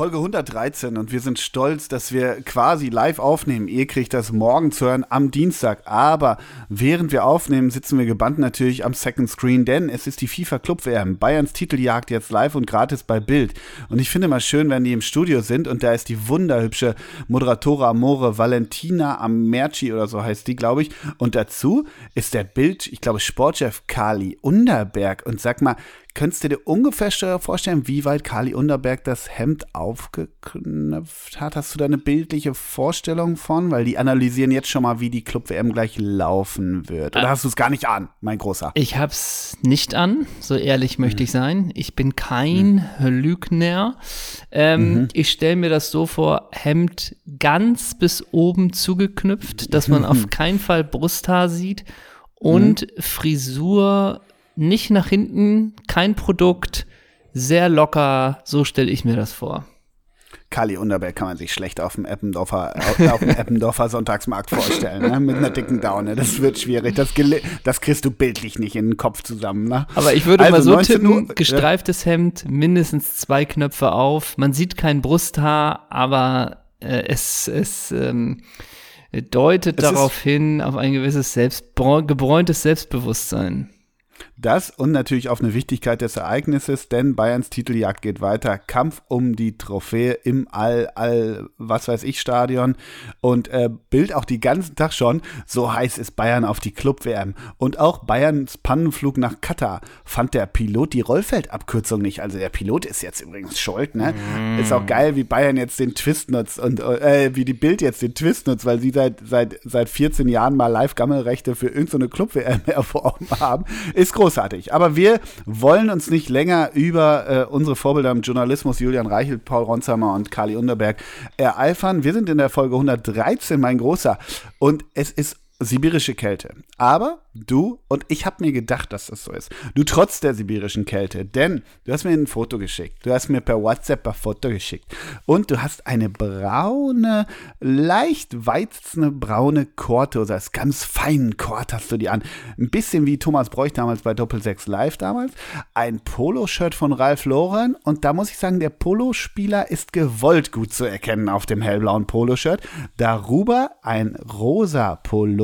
Folge 113 und wir sind stolz, dass wir quasi live aufnehmen. Ihr kriegt das morgen zu hören am Dienstag. Aber während wir aufnehmen, sitzen wir gebannt natürlich am Second Screen, denn es ist die FIFA Club WM. Bayerns Titeljagd jetzt live und gratis bei Bild. Und ich finde mal schön, wenn die im Studio sind und da ist die wunderhübsche Moderatora Amore Valentina Amerci oder so heißt die, glaube ich. Und dazu ist der Bild, ich glaube, Sportchef Kali Underberg. Und sag mal, Könntest du dir ungefähr vorstellen, wie weit Kali Underberg das Hemd aufgeknöpft hat? Hast du da eine bildliche Vorstellung von? Weil die analysieren jetzt schon mal, wie die Club-WM gleich laufen wird. Oder hast du es gar nicht an, mein Großer? Ich hab's nicht an, so ehrlich möchte mhm. ich sein. Ich bin kein mhm. Lügner. Ähm, mhm. Ich stelle mir das so vor, Hemd ganz bis oben zugeknüpft, dass man auf keinen Fall Brusthaar sieht und mhm. Frisur nicht nach hinten, kein Produkt, sehr locker, so stelle ich mir das vor. Kali Unterberg kann man sich schlecht auf dem Eppendorfer, auf, dem Eppendorfer Sonntagsmarkt vorstellen, ne? mit einer dicken Daune. Das wird schwierig. Das, das kriegst du bildlich nicht in den Kopf zusammen. Ne? Aber ich würde also mal so tippen, Uhr, gestreiftes ja. Hemd, mindestens zwei Knöpfe auf. Man sieht kein Brusthaar, aber äh, es, es ähm, deutet es darauf hin, auf ein gewisses Selbst, gebräuntes Selbstbewusstsein. Das und natürlich auf eine Wichtigkeit des Ereignisses, denn Bayerns Titeljagd geht weiter. Kampf um die Trophäe im All, All, was weiß ich, Stadion. Und äh, Bild auch die ganzen Tag schon, so heiß ist Bayern auf die Club-WM. Und auch Bayerns Pannenflug nach Katar fand der Pilot die Rollfeldabkürzung nicht. Also der Pilot ist jetzt übrigens schuld, ne? Mm. Ist auch geil, wie Bayern jetzt den Twist nutzt und äh, wie die Bild jetzt den Twist nutzt, weil sie seit, seit, seit 14 Jahren mal Live-Gammelrechte für irgendeine Club-WM erworben haben. Ist groß großartig. Aber wir wollen uns nicht länger über äh, unsere Vorbilder im Journalismus, Julian Reichelt, Paul Ronsheimer und Kali Underberg, ereifern. Wir sind in der Folge 113, mein Großer. Und es ist sibirische Kälte. Aber du und ich habe mir gedacht, dass das so ist. Du trotz der sibirischen Kälte, denn du hast mir ein Foto geschickt. Du hast mir per WhatsApp ein Foto geschickt und du hast eine braune, leicht weizende braune Korte oder das ganz feinen Kord hast du die an. Ein bisschen wie Thomas Bräuch damals bei Doppel 6 Live damals. Ein Poloshirt von Ralf Lauren und da muss ich sagen, der Polospieler ist gewollt gut zu erkennen auf dem hellblauen Poloshirt. Darüber ein rosa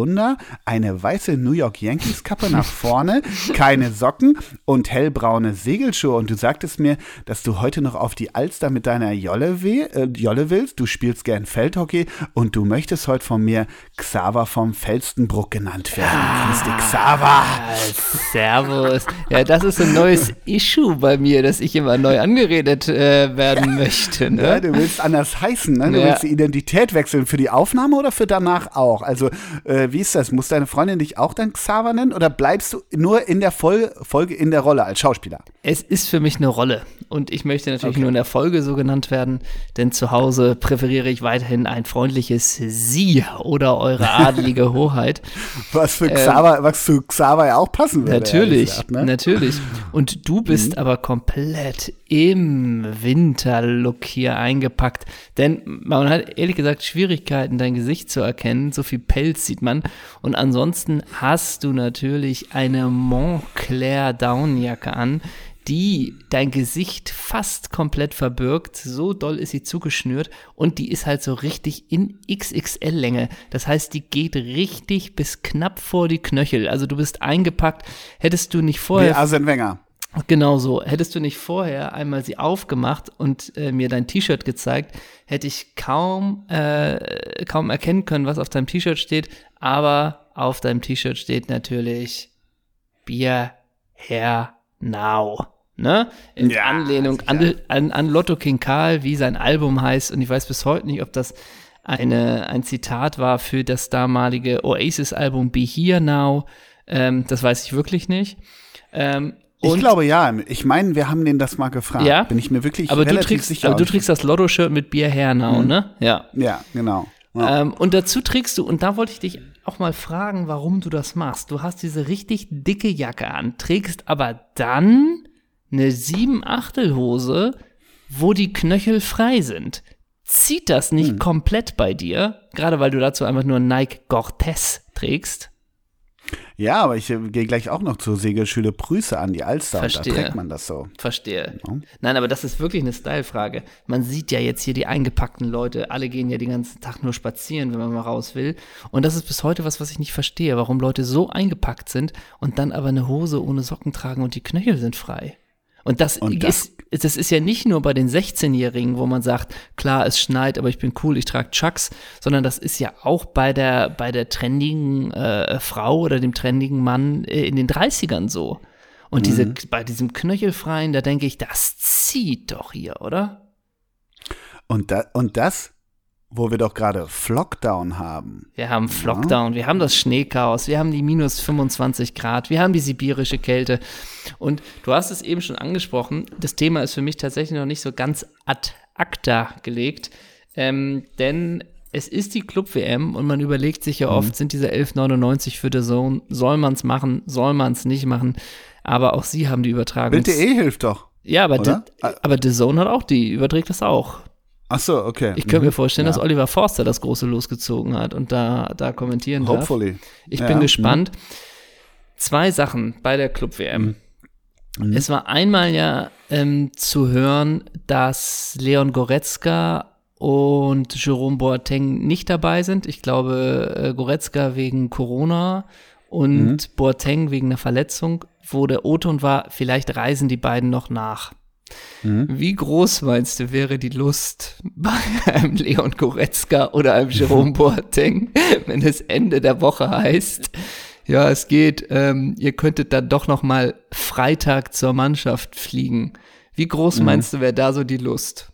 Polunder, eine weiße New York Yankees Kappe nach vorne, keine Socken und hellbraune Segelschuhe. Und du sagtest mir, dass du heute noch auf die Alster mit deiner Jolle, weh, äh, Jolle willst. Du spielst gern Feldhockey und du möchtest heute von mir Xaver vom Felstenbruck genannt werden. Ah, Grüß dich, Xaver. Servus. Ja, das ist ein neues Issue bei mir, dass ich immer neu angeredet äh, werden möchte. Ne? Ja, du willst anders heißen. Ne? Du ja. willst die Identität wechseln für die Aufnahme oder für danach auch. Also, äh, wie ist das? Muss deine Freundin dich auch dann Xaver nennen oder bleibst du nur in der Folge, Folge in der Rolle als Schauspieler? Es ist für mich eine Rolle und ich möchte natürlich okay. nur in der Folge so genannt werden, denn zu Hause präferiere ich weiterhin ein freundliches Sie oder eure adelige Hoheit. was für Xaver, ähm, was zu Xaver ja auch passen würde. Natürlich, gesagt, ne? natürlich. Und du bist mhm. aber komplett im Winterlook hier eingepackt, denn man hat ehrlich gesagt Schwierigkeiten, dein Gesicht zu erkennen. So viel Pelz sieht man und ansonsten hast du natürlich eine Montclair Downjacke an, die dein Gesicht fast komplett verbirgt. So doll ist sie zugeschnürt und die ist halt so richtig in XXL-Länge. Das heißt, die geht richtig bis knapp vor die Knöchel. Also du bist eingepackt. Hättest du nicht vorher. Wie Arsene Wenger. Genau so. Hättest du nicht vorher einmal sie aufgemacht und äh, mir dein T-Shirt gezeigt, hätte ich kaum, äh, kaum erkennen können, was auf deinem T-Shirt steht. Aber auf deinem T-Shirt steht natürlich Bier her now ne? In ja, Anlehnung an, an, an Lotto King Karl, wie sein Album heißt. Und ich weiß bis heute nicht, ob das eine, ein Zitat war für das damalige Oasis-Album Be Here Now. Ähm, das weiß ich wirklich nicht. Ähm, ich glaube ja. Ich meine, wir haben den das mal gefragt. Ja. Bin ich mir wirklich aber relativ du trägst, sicher. Aber du trägst das Lotto-Shirt mit Bier Here Now, mhm. ne? Ja. Ja, genau. Ja. Ähm, und dazu trägst du, und da wollte ich dich auch mal fragen, warum du das machst. Du hast diese richtig dicke Jacke an, trägst aber dann eine 7 Hose, wo die Knöchel frei sind. Zieht das nicht hm. komplett bei dir? Gerade weil du dazu einfach nur Nike Cortez trägst? Ja, aber ich äh, gehe gleich auch noch zur Segelschule Prüße an die Alster. und Da Verstehe. trägt man das so. Verstehe. Ja. Nein, aber das ist wirklich eine Style-Frage. Man sieht ja jetzt hier die eingepackten Leute, alle gehen ja den ganzen Tag nur spazieren, wenn man mal raus will. Und das ist bis heute was, was ich nicht verstehe, warum Leute so eingepackt sind und dann aber eine Hose ohne Socken tragen und die Knöchel sind frei. Und das, Und das- ist, das ist ja nicht nur bei den 16-Jährigen, wo man sagt, klar, es schneit, aber ich bin cool, ich trage Chucks, sondern das ist ja auch bei der, bei der trendigen äh, Frau oder dem trendigen Mann äh, in den 30ern so. Und diese, bei diesem Knöchelfreien, da denke ich, das zieht doch hier, oder? Und, da, und das, wo wir doch gerade Flockdown haben. Wir haben Flockdown, wir haben das Schneechaos, wir haben die minus 25 Grad, wir haben die sibirische Kälte. Und du hast es eben schon angesprochen, das Thema ist für mich tatsächlich noch nicht so ganz ad acta gelegt, ähm, denn es ist die Club-WM und man überlegt sich ja oft, sind diese 11,99 für The Zone, soll man es machen, soll man es nicht machen, aber auch sie haben die Übertragung. Bild.de hilft doch. Ja, aber The Zone hat auch die, überträgt das auch. Ach so, okay. Ich könnte Mhm. mir vorstellen, ja. dass Oliver Forster das große losgezogen hat und da, da kommentieren darf. Hopefully. Ich Ja, bin mhm. gespannt. Zwei Sachen bei der Club-WM. Mhm. Es war einmal ja ähm, zu hören, dass Leon Goretzka und Jerome Boateng nicht dabei sind. Ich glaube, äh, Goretzka wegen Corona und Mhm. Boateng wegen einer Verletzung, wo der O-Ton war, vielleicht reisen die beiden noch nach. Mhm. Wie groß meinst du, wäre die Lust bei einem Leon Goretzka oder einem Jerome Boateng, wenn es Ende der Woche heißt, ja, es geht, ähm, ihr könntet dann doch noch mal Freitag zur Mannschaft fliegen. Wie groß Mhm. meinst du, wäre da so die Lust?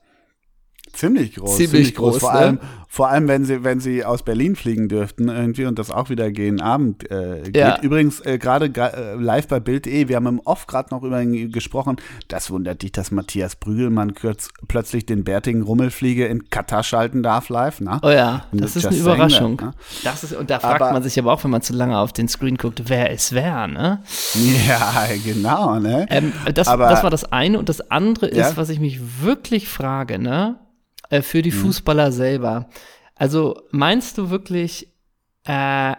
Ziemlich groß. Ziemlich groß, Vor ne? allem, vor allem wenn sie, wenn sie aus Berlin fliegen dürften irgendwie und das auch wieder gegen Abend äh, geht. Ja. Übrigens äh, gerade äh, live bei Bild.de, wir haben im Off gerade noch über ihn gesprochen. Das wundert dich, dass Matthias Brügelmann kürz, plötzlich den bärtigen Rummelfliege in Katar schalten darf live, ne? Oh ja, das ist eine Überraschung. that, ne? Das ist, und da fragt Aber- man sich aber auch, wenn man zu lange auf den Screen guckt, wer es wäre, ne? Ja, genau, ne? Ähm, das, Aber- das war das eine. Und das andere ist, Ja? was ich mich wirklich frage, ne? Äh, für die Mhm. Fußballer selber. Also meinst du wirklich, äh,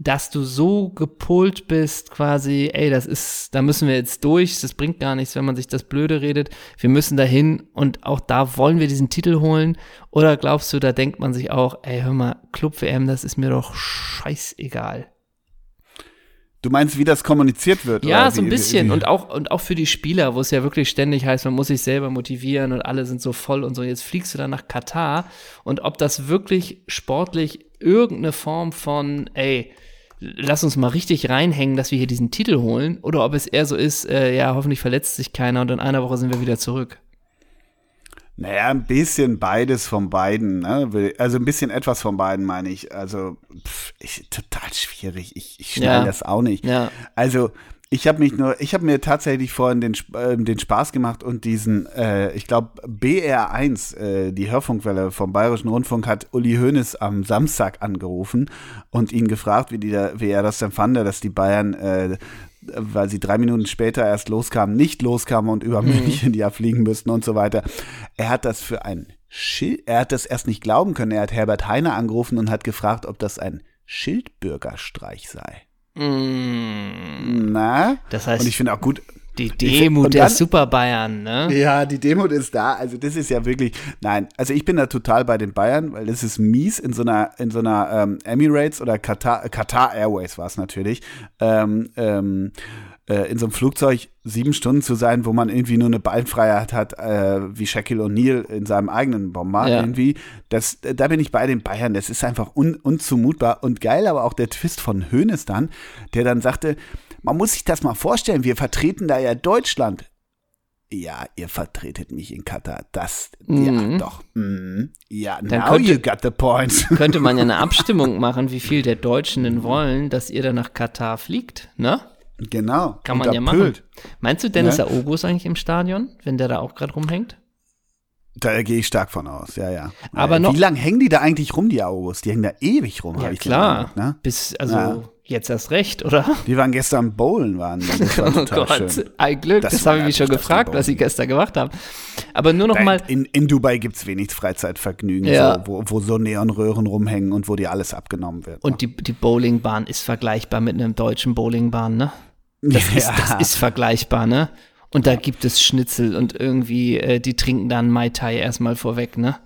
dass du so gepolt bist, quasi, ey, das ist, da müssen wir jetzt durch, das bringt gar nichts, wenn man sich das Blöde redet, wir müssen dahin und auch da wollen wir diesen Titel holen? Oder glaubst du, da denkt man sich auch, ey, hör mal, Club WM, das ist mir doch scheißegal. Du meinst, wie das kommuniziert wird? Ja, so ein wie- bisschen. Wie, Und auch, und auch für die Spieler, wo es ja wirklich ständig heißt, man muss sich selber motivieren und alle sind so voll und so. Jetzt fliegst du dann nach Katar und ob das wirklich sportlich irgendeine Form von, ey, lass uns mal richtig reinhängen, dass wir hier diesen Titel holen, oder ob es eher so ist, äh, ja, hoffentlich verletzt sich keiner und in einer Woche sind wir wieder zurück. Naja, ein bisschen beides von beiden. Ne? Also ein bisschen etwas von beiden, meine ich. Also pff, ich, total schwierig. Ich, ich schnall Ja. das auch nicht. Ja. Also ich habe mich nur, ich habe mir tatsächlich vorhin den, äh, den Spaß gemacht und diesen, äh, ich glaube BR1, äh, die Hörfunkwelle vom Bayerischen Rundfunk, hat Uli Hoeneß am Samstag angerufen und ihn gefragt, wie, die da, wie er das denn fand, dass die Bayern äh, weil sie drei Minuten später erst loskamen, nicht loskamen und über München ja fliegen müssten und so weiter. Er hat das für ein Schild, er hat das erst nicht glauben können. Er hat Herbert Heiner angerufen und hat gefragt, ob das ein Schildbürgerstreich sei. Mm, Na? Das heißt, und ich finde auch gut. Die und der dann- Super Bayern, ne? Ja, die Demut ist da. Also das ist ja wirklich. Nein, also ich bin da total bei den Bayern, weil das ist mies in so einer in so einer ähm, Emirates oder Qatar, Qatar Airways war es natürlich. Ähm, ähm, äh, in so einem Flugzeug sieben Stunden zu sein, wo man irgendwie nur eine Beinfreiheit hat, äh, wie Shaquille O'Neal in seinem eigenen Bomber Ja. irgendwie. Das, da bin ich bei den Bayern. Das ist einfach un, unzumutbar und geil, aber auch der Twist von Hoeneß dann, der dann sagte, man muss sich das mal vorstellen, wir vertreten da ja Deutschland. Ja, ihr vertretet mich in Katar. Das, Mhm. ja, doch. Mhm. Ja, Dann now könnte- you got the point. Könnte man ja eine Abstimmung machen, wie viel der Deutschen denn wollen, dass ihr dann nach Katar fliegt, ne? genau. Kann man ja machen. Meinst du, Dennis Ne? Aogo ist eigentlich im Stadion, wenn der da auch gerade rumhängt? Da gehe ich stark von aus, ja, ja. Aber Äh, noch- Wie lange hängen die da eigentlich rum, die August? Die hängen da ewig rum, Ja, habe ich klar. Eindruck, ne? Bis, also, Ja. Jetzt erst recht, oder? Die waren gestern bowlen, waren. War oh Gott, schön. ein Glück, das, Das habe ich mich schon gefragt, was sie gestern gemacht haben. Aber nur noch mal, In, in Dubai gibt es wenig Freizeitvergnügen, Ja. so, wo, wo so Neonröhren rumhängen und wo dir alles abgenommen wird. und die, die Bowlingbahn ist vergleichbar mit einem deutschen Bowlingbahn, ne? Das, ist, das ist vergleichbar, ne? Und da gibt es Schnitzel und irgendwie, äh, die trinken dann Mai Tai erstmal vorweg, ne?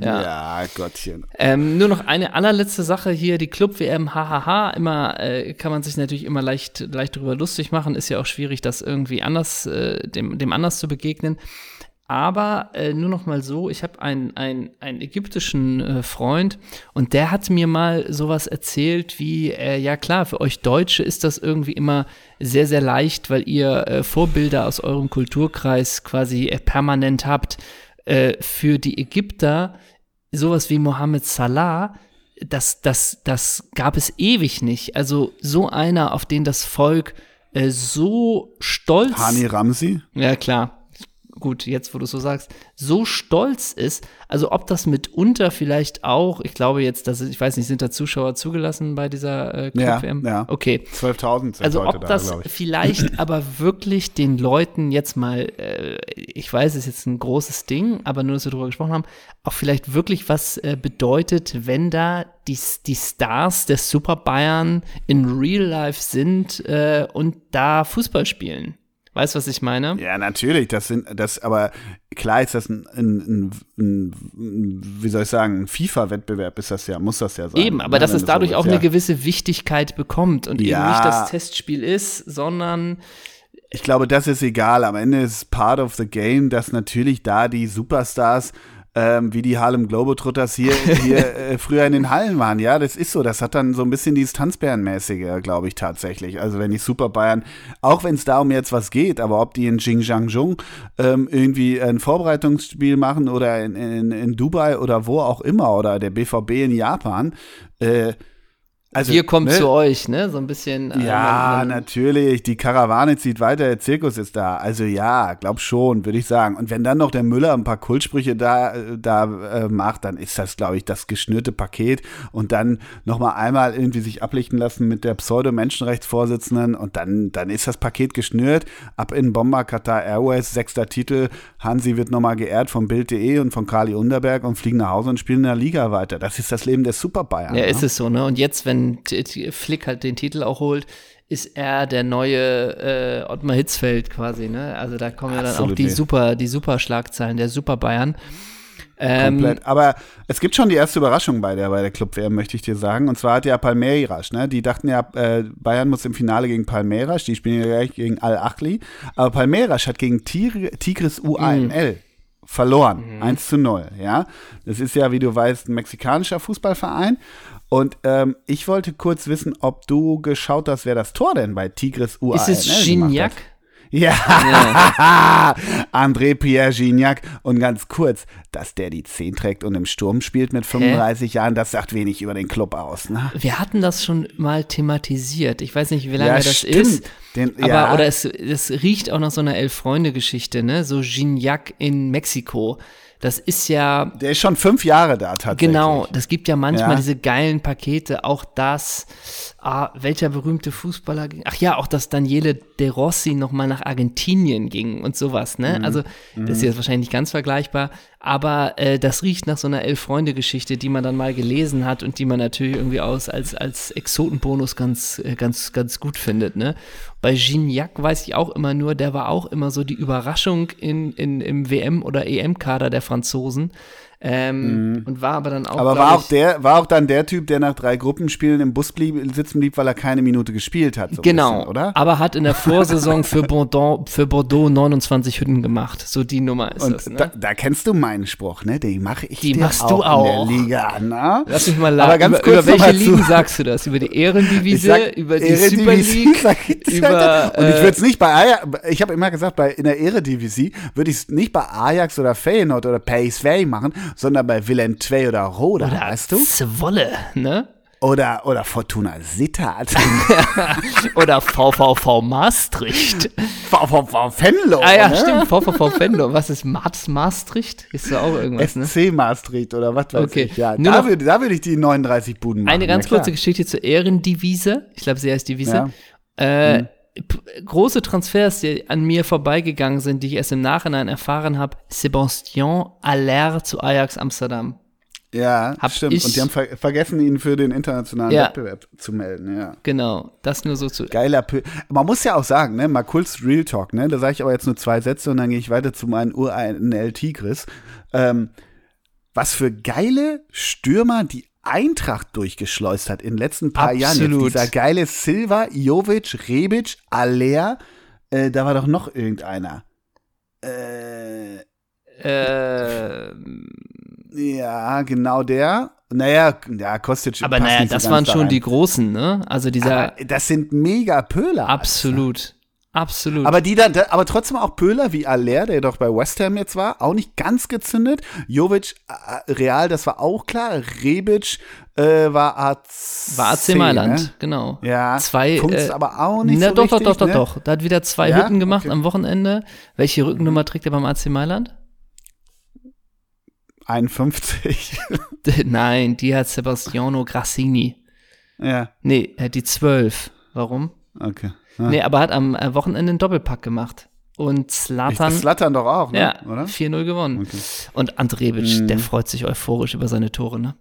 Ja. ja, Gottchen. Ähm, nur noch eine allerletzte Sache hier, die Club-WM, hahaha, immer, äh, kann man sich natürlich immer leicht, leicht drüber lustig machen, ist ja auch schwierig, das irgendwie anders, äh, dem, dem anders zu begegnen. Aber äh, nur noch mal so, ich habe einen, einen, einen ägyptischen äh, Freund und der hat mir mal sowas erzählt wie, äh, ja klar, für euch Deutsche ist das irgendwie immer sehr, sehr leicht, weil ihr äh, Vorbilder aus eurem Kulturkreis quasi äh, permanent habt. Äh, für die Ägypter sowas wie Mohammed Salah, das, das, das gab es ewig nicht. Also so einer, auf den das Volk äh, so stolz Hani Ramsi? ja, klar. Gut, jetzt wo du so sagst, so stolz ist, also ob das mitunter vielleicht auch, ich glaube jetzt, dass ich weiß nicht, sind da Zuschauer zugelassen bei dieser äh, Ja, Club-WM? ja. Okay. 12.000 sind Also ob da, das vielleicht aber wirklich den Leuten jetzt mal, äh, ich weiß, es ist jetzt ein großes Ding, aber nur, dass wir darüber gesprochen haben, auch vielleicht wirklich was äh, bedeutet, wenn da die, die Stars des Super Bayern in Real Life sind äh, und da Fußball spielen. Weißt du, was ich meine? Ja, natürlich, das sind, das, aber klar ist das ein, ein, ein, ein wie soll ich sagen, ein FIFA-Wettbewerb ist das ja, muss das ja sein. Eben, aber ne, dass es du so dadurch willst, auch ja. eine gewisse Wichtigkeit bekommt und eben Ja. nicht das Testspiel ist, sondern Ich glaube, das ist egal. Am Ende ist es part of the game, dass natürlich da die Superstars ähm, wie die Harlem Globetrotters hier, hier äh, früher in den Hallen waren. Ja, das ist so. Das hat dann so ein bisschen dieses Tanzbärenmäßige, glaube ich tatsächlich. Also wenn die Super Bayern, auch wenn es da um jetzt was geht, aber ob die in Xinjiang ähm, irgendwie ein Vorbereitungsspiel machen oder in, in, in Dubai oder wo auch immer oder der BVB in Japan, äh, also, wir kommen ne? zu euch, ne? So ein bisschen. äh, Ja, man- natürlich. Die Karawane zieht weiter, der Zirkus ist da. Also ja, glaub schon, würde ich sagen. Und wenn dann noch der Müller ein paar Kultsprüche da, äh, da äh, macht, dann ist das, glaube ich, das geschnürte Paket. Und dann noch mal einmal irgendwie sich ablichten lassen mit der Pseudo-Menschenrechtsvorsitzenden und dann, dann ist das Paket geschnürt. Ab in Bomber Qatar Airways, sechster Titel. Hansi wird noch mal geehrt von Bild.de und von Kali Underberg und fliegen nach Hause und spielen in der Liga weiter. Das ist das Leben der Super Bayern. Ja, ne? ist es so, ne? Und jetzt, wenn Flick halt den Titel auch holt, ist er der neue äh, Ottmar Hitzfeld quasi, ne? Also da kommen ja dann auch die super, die super Schlagzeilen der Super Bayern. Ähm, Komplett. Aber es gibt schon die erste Überraschung bei der, bei der Club-WM, möchte ich dir sagen. Und zwar hat ja Palmeiras, ne? Die dachten ja, äh, Bayern muss im Finale gegen Palmeiras, die spielen ja gleich gegen Al-Achli. Aber Palmeiras hat gegen Tigr Tigris UAML verloren. 1 zu 0, ja. Das ist ja, wie du weißt, ein mexikanischer Fußballverein. Und ähm, ich wollte kurz wissen, ob du geschaut hast, wer das Tor denn bei Tigris UAML ist es gemacht Gignac? hat. Ja, André Pierre Gignac. Und ganz kurz, dass der die 10 trägt und im Sturm spielt mit 35 Jahren, das sagt wenig über den Club aus. Ne? Wir hatten das schon mal thematisiert. Ich weiß nicht, wie lange Ja, das stimmt. ist. Den- aber ja. oder es, es riecht auch nach so einer Elf-Freunde-Geschichte, ne? So Gignac in Mexiko. Das ist ja Der ist schon fünf Jahre da tatsächlich. Genau, das gibt ja manchmal Ja. diese geilen Pakete, auch das, ah, welcher berühmte Fußballer ging, ach ja, auch dass Daniele De Rossi nochmal nach Argentinien ging und sowas, ne? Mhm. Also, das ist jetzt wahrscheinlich nicht ganz vergleichbar, aber äh, das riecht nach so einer Elf-Freunde-Geschichte, die man dann mal gelesen hat und die man natürlich irgendwie aus als, als Exotenbonus ganz, äh, ganz, ganz gut findet, ne? Bei Gignac weiß ich auch immer nur, der war auch immer so die Überraschung in, in, im WM- oder EM-Kader der Franzosen. Ähm, Und war aber dann auch. Mhm. Aber war auch, der, war auch dann der Typ, der nach drei Gruppenspielen im Bus blieb, sitzen blieb, weil er keine Minute gespielt hat. So Genau, Bisschen, oder? aber hat in der Vorsaison für Bordeaux, für Bordeaux 29 Hütten gemacht. So die Nummer ist Und das. Ne? da, da kennst du meinen Spruch, ne? Den mache ich Die dir machst auch du auch. in der Liga, ne? Lass mich mal Aber lachen. ganz Über, kurz über welche mal zu- Ligen sagst du das? Über die Ehrendivisie, Ich sag über die Eredivisie, Super League, über. Und ich würde es nicht bei Ajax, ich habe immer gesagt, bei, in der Eredivisie würde ich es nicht bei Ajax oder Feyenoord oder PSV machen, sondern bei Willem II oder Roda, oder weißt du? Zwolle, ne? Oder, oder Fortuna Sittard. Oder VVV Maastricht. VVV Venlo. Ah ja, ne? stimmt, VVV Venlo. Was ist Mats Maastricht? Ist da auch irgendwas, ne? SC Maastricht oder was weiß Okay. ich. Ja, Nur da würde würd ich die 39 Buden machen. Eine ganz kurze Geschichte zur Ehrendivise. Ich glaube, sie heißt Divise. Ja. Äh, p- große Transfers, die an mir vorbeigegangen sind, die ich erst im Nachhinein erfahren habe. Sebastian Aller zu Ajax Amsterdam. Ja, Hab stimmt. Und die haben ver vergessen, ihn für den internationalen Ja. Wettbewerb zu melden. Ja. Genau, das nur so zu. Geiler Pö Man muss ja auch sagen, ne, mal kurz Real Talk, ne? Da sage ich aber jetzt nur zwei Sätze und dann gehe ich weiter zu meinen Ur-NL Tigris. Ähm, was für geile Stürmer die Eintracht durchgeschleust hat in den letzten paar Jahren. Jetzt Absolut. dieser geile Silva, Jovic, Rebic, Aller, äh, da war doch noch irgendeiner. Äh, Äh, ja, genau der. Naja, ja, Kostic. aber naja, das waren da schon rein. die Großen, ne? Also dieser. Aber das sind mega Pöhler. absolut. Absolut. Aber die dann, da- aber trotzdem auch Pöhler wie Aller, der doch bei West Ham jetzt war, auch nicht ganz gezündet. Jovic, äh, Real, das war auch klar. Rebic äh, war AC. war AC Mailand, Ne? genau. Ja, Zwei, Funkt's äh, aber auch nicht Na so doch, richtig, doch, doch, ne? doch, doch. Da hat wieder zwei Ja? Hütten gemacht Okay. am Wochenende. Welche Rückennummer trägt er beim AC Mailand? 51. Nein, die hat Sebastiano Grassini. ja, Nee, er hat die 12. Warum? okay. Ja. Nee, aber hat am äh, Wochenende einen Doppelpack gemacht. Und Slatan, Slattern doch auch, ne? ja, oder? 4-0 gewonnen. Okay. Und Andrebic, Mhm. der freut sich euphorisch über seine Tore, ne?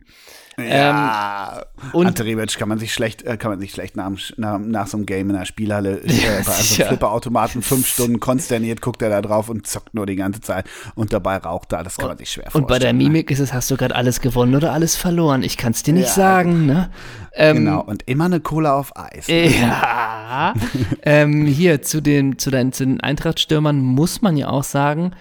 Ja, und- Ante Rebic kann man sich schlecht, äh, kann man sich schlecht nach, nach, nach so einem Game in der Spielhalle äh, bei einem sicher. Flipperautomaten fünf Stunden konsterniert, guckt er da drauf und zockt nur die ganze Zeit und dabei raucht er. Das kann man sich schwer vorstellen. Und bei der ne? Mimik ist es, hast du gerade alles gewonnen oder alles verloren? Ich kann es dir nicht Ja, sagen, ne? Ähm, Genau, und immer eine Cola auf Eis. Ja. ähm, hier zu den, zu, den, zu den Eintracht-Stürmern muss man ja auch sagen,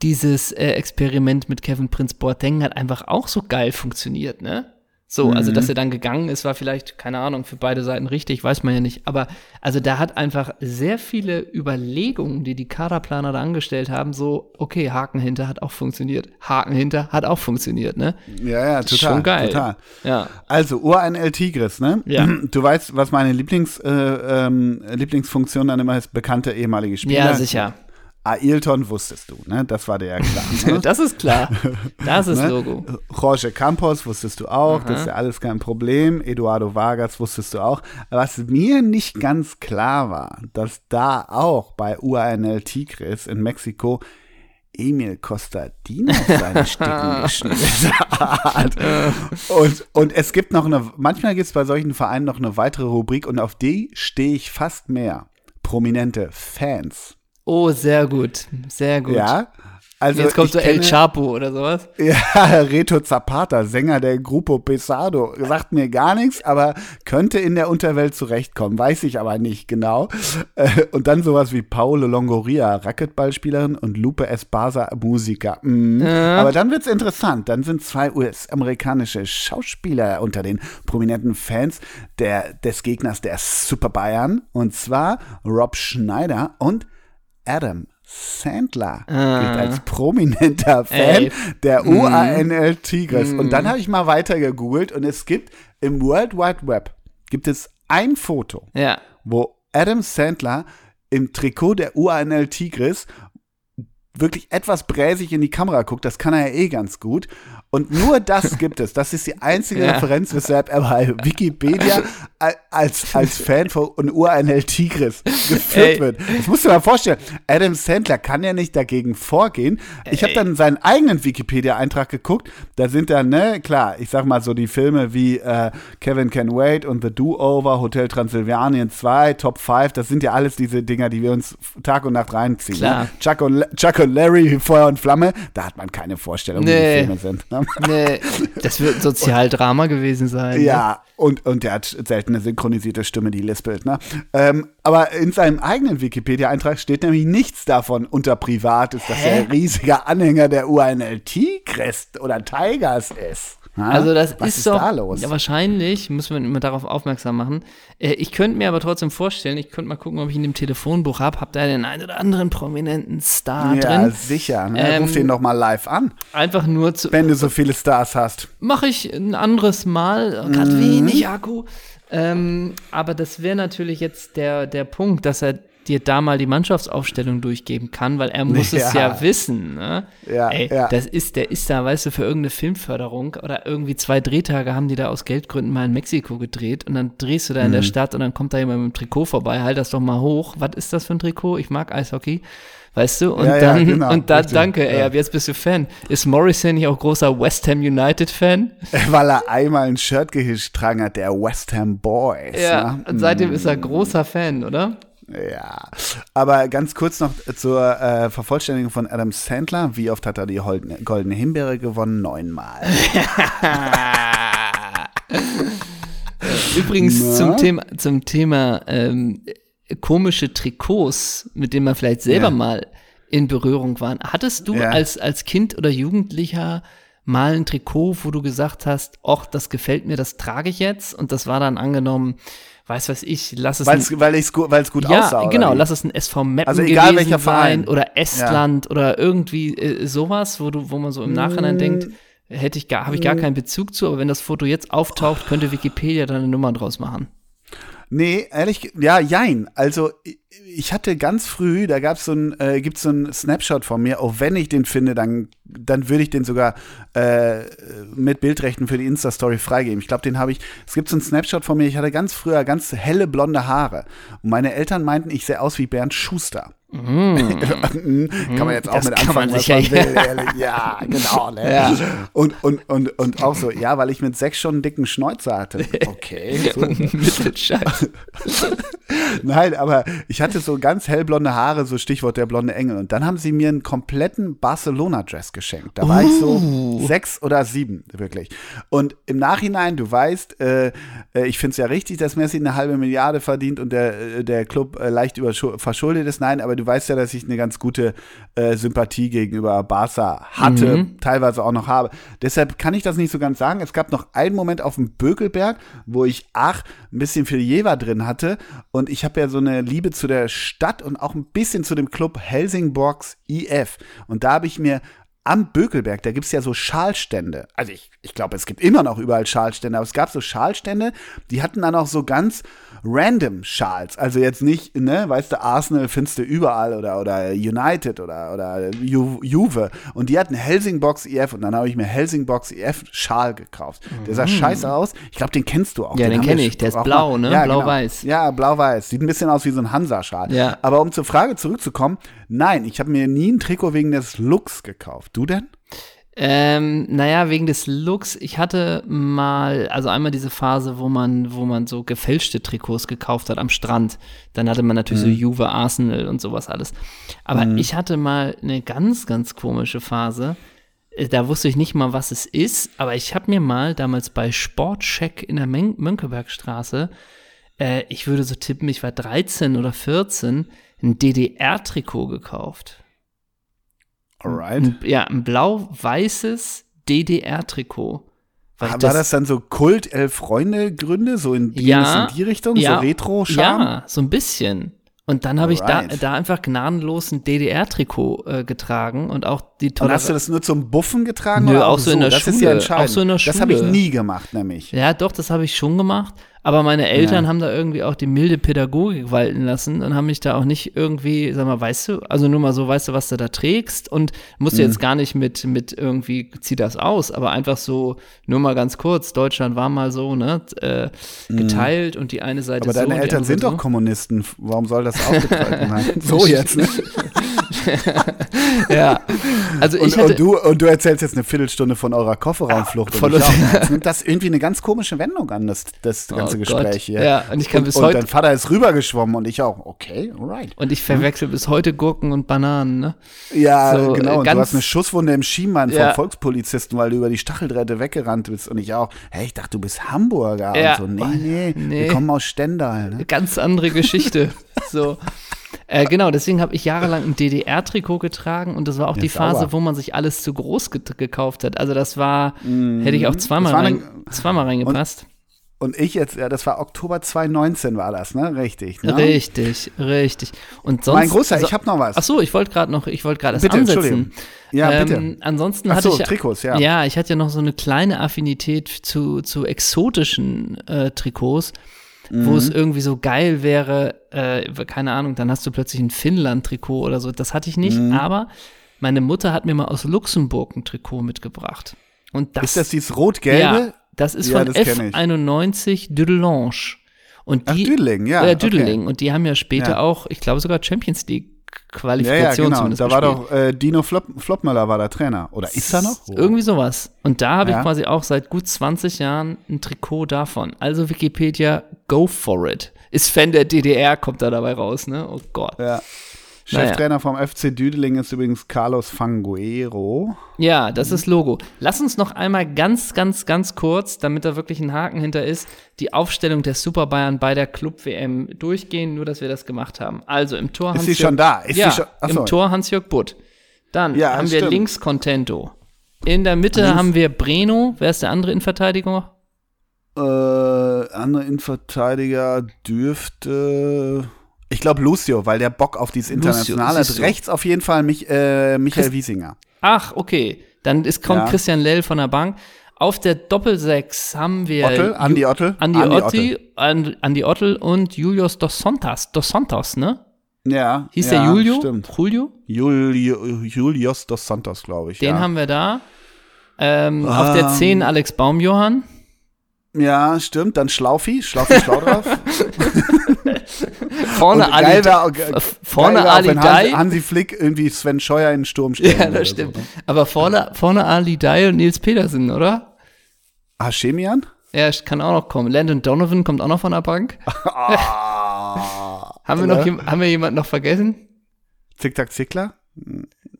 dieses äh, Experiment mit Kevin Prince Boateng hat einfach auch so geil funktioniert, ne? So, also dass er dann gegangen ist, war vielleicht, keine Ahnung, für beide Seiten richtig, weiß man ja nicht. Aber also da hat einfach sehr viele Überlegungen, die die Kaderplaner da angestellt haben, so, okay, Haken hinter hat auch funktioniert. Haken hinter hat auch funktioniert, ne? Ja, ja, total. schon geil. Total. Ja. Also, Ur-NL Tigris, ne? Ja. Du weißt, was meine Lieblings, äh, ähm, Lieblingsfunktion dann immer ist, bekannte ehemalige Spieler. Ja, sicher. Ailton wusstest du, ne? Das war dir ja klar. Ne? Das ist klar. Das ist Ne? Logo. Jorge Campos wusstest du auch, Aha. das ist ja alles kein Problem. Eduardo Vargas wusstest du auch. Was mir nicht ganz klar war, dass da auch bei UANL Tigris in Mexiko Emil Costadino seine Sticken geschnitten hat. Und, und es gibt noch eine, manchmal gibt es bei solchen Vereinen noch eine weitere Rubrik und auf die stehe ich fast mehr. Prominente Fans. Oh, sehr gut. Sehr gut. Ja. Also Jetzt kommt so El kenne- Chapo oder sowas. Ja, Reto Zapata, Sänger der Grupo Pesado, sagt mir gar nichts, aber könnte in der Unterwelt zurechtkommen, weiß ich aber nicht genau. Äh, Und dann sowas wie Paolo Longoria, Racquetballspielerin und Lupe Esparza, Musiker. Mhm. Aber dann wird's interessant, dann sind zwei US-amerikanische Schauspieler unter den prominenten Fans der, des Gegners der Super Bayern, und zwar Rob Schneider und Adam Sandler gilt als prominenter Fan Ey. der UANL Tigris. Und dann habe ich mal weiter gegoogelt und es gibt im World Wide Web gibt es ein Foto, Ja. wo Adam Sandler im Trikot der UANL Tigris wirklich etwas bräsig in die Kamera guckt, das kann er ja eh ganz gut. Und nur das gibt es. Das ist die einzige Ja. Referenz, weshalb er bei Wikipedia als, als Fan von URNL Tigris geführt Ey. wird. Das musst du dir mal vorstellen. Adam Sandler kann ja nicht dagegen vorgehen. Ich habe dann seinen eigenen Wikipedia-Eintrag geguckt. Da sind dann, ne, klar, ich sag mal so die Filme wie äh, Kevin Can Wait und The Do-Over, Hotel Transylvanien 2, Top 5. Das sind ja alles diese Dinger, die wir uns Tag und Nacht reinziehen. Klar. Ne? Chuck, und, Chuck und Larry, Feuer und Flamme, da hat man keine Vorstellung, wie Nee. die Filme sind. Ne? Nee, das wird ein Sozialdrama gewesen sein. ne? Ja, und, und der hat selten eine synchronisierte Stimme, die lispelt. Ne? Ähm, aber in seinem eigenen Wikipedia-Eintrag steht nämlich nichts davon unter Privat ist, dass er ein riesiger Anhänger der UNL Tigres oder Tigers ist. Also das ist, ist doch da los? Ja, wahrscheinlich müssen wir immer darauf aufmerksam machen. Äh, ich könnte mir aber trotzdem vorstellen, ich könnte mal gucken, ob ich in dem Telefonbuch habe, habt da den einen oder anderen prominenten Star ja, drin. sicher. Ne? Ähm, Ruf den doch mal live an, Einfach nur zu wenn du so viele Stars hast. mache ich ein anderes Mal, gerade Mhm. wenig Akku. Ähm, aber das wäre natürlich jetzt der, der Punkt, dass er dir da mal die Mannschaftsaufstellung durchgeben kann, weil er muss es Ja. ja wissen. Ne? Ja, Ey, ja. das ist, der ist da, weißt du, für irgendeine Filmförderung oder irgendwie zwei Drehtage haben die da aus Geldgründen mal in Mexiko gedreht und dann drehst du da in Mhm. der Stadt und dann kommt da jemand mit dem Trikot vorbei, halt das doch mal hoch. Was ist das für ein Trikot? Ich mag Eishockey. Weißt du? Und Ja, ja, dann, genau, und dann, richtig, danke, ey, ja. ab jetzt bist du Fan. Ist Morrison nicht auch großer West Ham United Fan? Weil er einmal ein Shirt getragen hat, der West Ham Boys. Ja, ne? und seitdem ist er großer Fan, oder? Ja, aber ganz kurz noch zur äh, Vervollständigung von Adam Sandler. Wie oft hat er die Goldene Himbeere gewonnen? Neunmal. Übrigens Na? zum Thema, zum Thema ähm, komische Trikots, mit denen man vielleicht selber Ja. mal in Berührung war. Hattest du Ja. als, als Kind oder Jugendlicher mal ein Trikot, wo du gesagt hast, ach, das gefällt mir, das trage ich jetzt? Und das war dann angenommen, weiß was ich, lass es Weil's, ein, weil es gut, weil's gut ja, aussah. genau, lass es ein SV Meppen Also egal welcher Verein. sein oder Estland oder irgendwie äh, sowas, wo du, wo man so im Nachhinein Mm. denkt, hätte ich gar, habe ich gar keinen Bezug zu, aber wenn das Foto jetzt auftaucht, könnte Wikipedia da eine Nummer draus machen. Nee, ehrlich, ja, jein. Also ich- hatte ganz früh, da gab's so ein, äh, gibt's so einen Snapshot von mir, auch wenn ich den finde, dann, dann würde ich den sogar äh, mit Bildrechten für die Insta-Story freigeben. Ich glaube, den habe ich, es gibt so einen Snapshot von mir, ich hatte ganz früher ganz helle blonde Haare. Und meine Eltern meinten, ich sehe aus wie Bernd Schuster. kann man jetzt auch Das mit anfangen, was man will. ehrlich. Ja, genau. Ne? Ja. Und, und, und, und auch so, ja, weil ich mit sechs schon einen dicken Schnäuzer hatte. Okay, so. Nein, aber ich hatte so ganz hellblonde Haare, so Stichwort der blonde Engel. Und dann haben sie mir einen kompletten Barcelona-Dress geschenkt. Da war ich so sechs oder sieben, wirklich. Und im Nachhinein, du weißt, äh, äh, ich finde es ja richtig, dass Messi eine halbe Milliarde verdient und der, äh, der Club äh, leicht verschuldet ist. Nein, aber du weißt ja, dass ich eine ganz gute äh, Sympathie gegenüber Barca hatte, teilweise auch noch habe. Deshalb kann ich das nicht so ganz sagen. Es gab noch einen Moment auf dem Bökelberg, wo ich, ach, ein bisschen viel Jever drin hatte. Und ich habe ja so eine Liebe zu der Stadt und auch ein bisschen zu dem Club Helsingborgs IF. Und da habe ich mir am Bökelberg, da gibt es ja so Schalstände. Also ich, ich glaube, es gibt immer noch überall Schalstände, aber es gab so Schalstände, die hatten dann auch so ganz random Schals. Also jetzt nicht, ne, weißt du, Arsenal findest du überall oder, oder United oder, oder Ju Juve. Und die hatten Helsingborgs IF und dann habe ich mir Helsingborgs IF Schal gekauft. Der sah scheiße aus. Ich glaube, den kennst du auch. Mhm. Ja, den haben kenn wir ich. Der ist blau, mal- ne? Ja, Blau-weiß. Genau. Ja, blau-weiß. Sieht ein bisschen aus wie so ein Hansa-Schal. Ja. Aber um zur Frage zurückzukommen, nein, ich habe mir nie ein Trikot wegen des Looks gekauft. Du denn? Ähm, naja, wegen des Looks. Ich hatte mal, also einmal diese Phase, wo man, wo man so gefälschte Trikots gekauft hat am Strand. Dann hatte man natürlich Mhm. so Juve, Arsenal und sowas alles. Aber ich hatte mal eine ganz, ganz komische Phase. Äh, Da wusste ich nicht mal, was es ist, aber ich habe mir mal damals bei Sportcheck in der Men Mönckebergstraße, äh, ich würde so tippen, ich war 13 oder 14, ein DDR-Trikot gekauft. Alright. Ein, ja, ein blau-weißes DDR-Trikot. Ich War das, dann so Kult Elf Freunde Gründe, so in die, Ja, in die Richtung, ja, so Retro-Charme? Ja, so ein bisschen. Und dann habe ich da, da einfach gnadenlos ein DDR-Trikot äh, getragen und auch die Und tolle. hast du das nur zum Buffen getragen? Nö, oder auch so in der das ist Schule, ja entscheidend. auch so in der Das habe ich Schule. nie gemacht, nämlich. ja, doch, das habe ich schon gemacht. Aber meine Eltern Ja. haben da irgendwie auch die milde Pädagogik walten lassen und haben mich da auch nicht irgendwie, sag mal, weißt du, also nur mal so, weißt du, was du da trägst und musst Mhm. du jetzt gar nicht mit, mit irgendwie, zieh das aus, aber einfach so, nur mal ganz kurz, Deutschland war mal so, ne, äh, geteilt und die eine Seite Mhm. Aber so deine und die Eltern sind so. doch Kommunisten. Warum soll das ausgetragen sein? so jetzt, ne? Ja, also ich Und, hatte, und, du, und du erzählst jetzt eine Viertelstunde von eurer Kofferraumflucht. Voll und ich und- nimmt das irgendwie eine ganz komische Wendung an, das, das ganze Oh Gespräch Gott. hier. Ja, und ich kann und, bis und heute- dein Vater ist rübergeschwommen und ich auch. Okay, alright. und ich verwechsel bis heute Gurken und Bananen, ne? Ja, So, genau. Und du hast eine Schusswunde im Schienbein Ja. vom Volkspolizisten, weil du über die Stacheldrähte weggerannt bist. Und ich auch. Hey, ich dachte, du bist Hamburger. Ja. Und so, nee, nee, Nee. wir kommen aus Stendal. Ne? Ganz andere Geschichte. so. Äh, genau, deswegen habe ich jahrelang ein DDR-Trikot getragen und das war auch Ja, die Phase, sauber. wo man sich alles zu groß ge gekauft hat. Also das war, hätte ich auch zweimal, Mhm. Rein, zweimal reingepasst. Und ich jetzt, ja, das war Oktober 2019 war das, ne? Richtig. Ne? Richtig, richtig. Und sonst. Mein Großer, so- ich habe noch was. Ach so, ich wollte gerade noch, ich wollte gerade das Bitte, ansetzen. Ja, ähm, bitte. Ansonsten hatte so, ich Trikots, ja. Ja, ich hatte ja noch so eine kleine Affinität zu, zu exotischen äh, Trikots, wo Mhm. es irgendwie so geil wäre, äh, keine Ahnung, dann hast du plötzlich ein Finnland-Trikot oder so. Das hatte ich nicht, Mhm. aber meine Mutter hat mir mal aus Luxemburg ein Trikot mitgebracht. Und das, Ist das dieses rot-gelbe? ja, das ist Ja, von das kenn ich. F91 Dudelange. Und Ach, die, Düdeling, ja. äh, okay. Düdeling. Und die haben ja später Ja. auch, ich glaube sogar Champions League Qualifikation ja, genau. zumindest Da war doch äh, Dino Flop, Flopmöller war der Trainer. Oder ist er noch? Irgendwie sowas. Und da habe Ja. ich quasi auch seit gut 20 Jahren ein Trikot davon. Also Wikipedia, go for it. Ist Fan der DDR, kommt da dabei raus, ne? Oh Gott. Ja. Cheftrainer vom FC Düdeling ist übrigens Carlos Fanguero. Ja, das ist Logo. Lass uns noch einmal ganz, ganz, ganz kurz, damit da wirklich ein Haken hinter ist, die Aufstellung der Super Bayern bei der Club-WM durchgehen, nur dass wir das gemacht haben. Also im Tor Ist sie Hans-Jörg- schon da? Ist ja, sie schon? Im Tor Hans-Jörg Butt. Dann Ja, haben wir stimmt. links Contento. In der Mitte Links- haben wir Breno. Wer ist der andere Innenverteidiger? Äh, andere Innenverteidiger dürfte. Ich glaube Lucio, weil der Bock auf dieses Internationale hat. du. Rechts auf jeden Fall mich, äh, Michael Christ- Wiesinger. Ach, okay. Dann ist, kommt Ja. Christian Lell von der Bank. Auf der Doppelsechs haben wir Ottel, Andi Ottel. Andi, Andi Otti, And, Andi Ottel und Julius dos Santos. Dos Santos, ne? Ja. Hieß ja, der Julio? Stimmt. Julio? Julio, Julius dos Santos, glaube ich. Den ja. haben wir da. Ähm, Auf Ähm. der 10 Alex Baumjohann. Ja, stimmt. Dann Schlaufi, Schlaufi Schlaudraff. Vorne Und Ali, geil wär auch- f- vorne geil wär Ali. Hansi, Hansi Flick irgendwie Sven Scheuer in den Sturm stellt. Ja, das stimmt. Aber vorne, vorne Ali Dai und Nils Petersen, oder? Hashemian? Ja, kann auch noch kommen. Landon Donovan kommt auch noch von der Bank. Ah, Haben wir, noch, haben wir jemanden noch vergessen? Zickzack Zickler?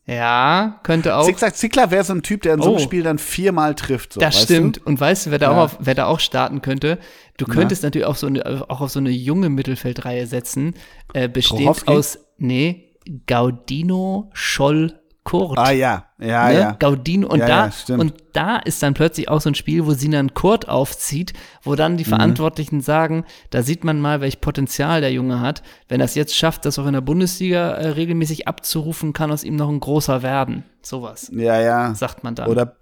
Ja, könnte auch. Zickzack Zickler wäre so ein Typ, der in so einem Oh. Spiel dann viermal trifft. So, Das stimmt. Und weißt du, wer da, Ja. auch, auf, wer da auch starten könnte? Du könntest natürlich auch, so eine, auch auf so eine junge Mittelfeldreihe setzen. Äh, bestehend Krochowski? aus, nee, Gaudino, Scholl, Kurt. Ah ja, ja, ne? ja. Gaudino und Ja, da ja, und da ist dann plötzlich auch so ein Spiel, wo Sinan Kurt aufzieht, wo dann Mhm. die Verantwortlichen sagen, da sieht man mal, welch Potenzial der Junge hat. Wenn er es jetzt schafft, das auch in der Bundesliga äh, regelmäßig abzurufen, kann aus ihm noch ein großer werden. Sowas Ja, ja. sagt man dann. Oder,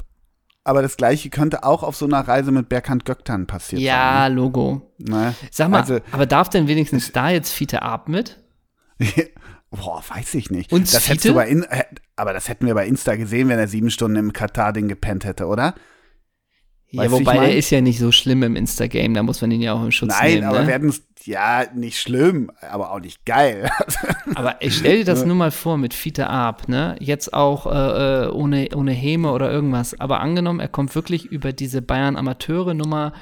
aber das Gleiche könnte auch auf so einer Reise mit Berkant Göktan passiert ja, Logo. sein. Ne? Sag mal, Also- aber darf denn wenigstens da jetzt Fiete Ab mit? Boah, weiß ich nicht. Und das hättest du bei In aber das hätten wir bei Insta gesehen, wenn er sieben Stunden im Katar-Ding gepennt hätte, oder? Ja, Weißt du, wobei der ist ja nicht so schlimm im Instagame, da muss man ihn ja auch im Schutz Nein, nehmen. aber ne? wir es, ja, nicht schlimm, aber auch nicht geil. Aber ich stell dir das nur mal vor mit Fiete Ab, ne? Jetzt auch äh, äh, ohne, ohne Häme oder irgendwas. Aber angenommen, er kommt wirklich über diese Bayern-Amateure-Nummer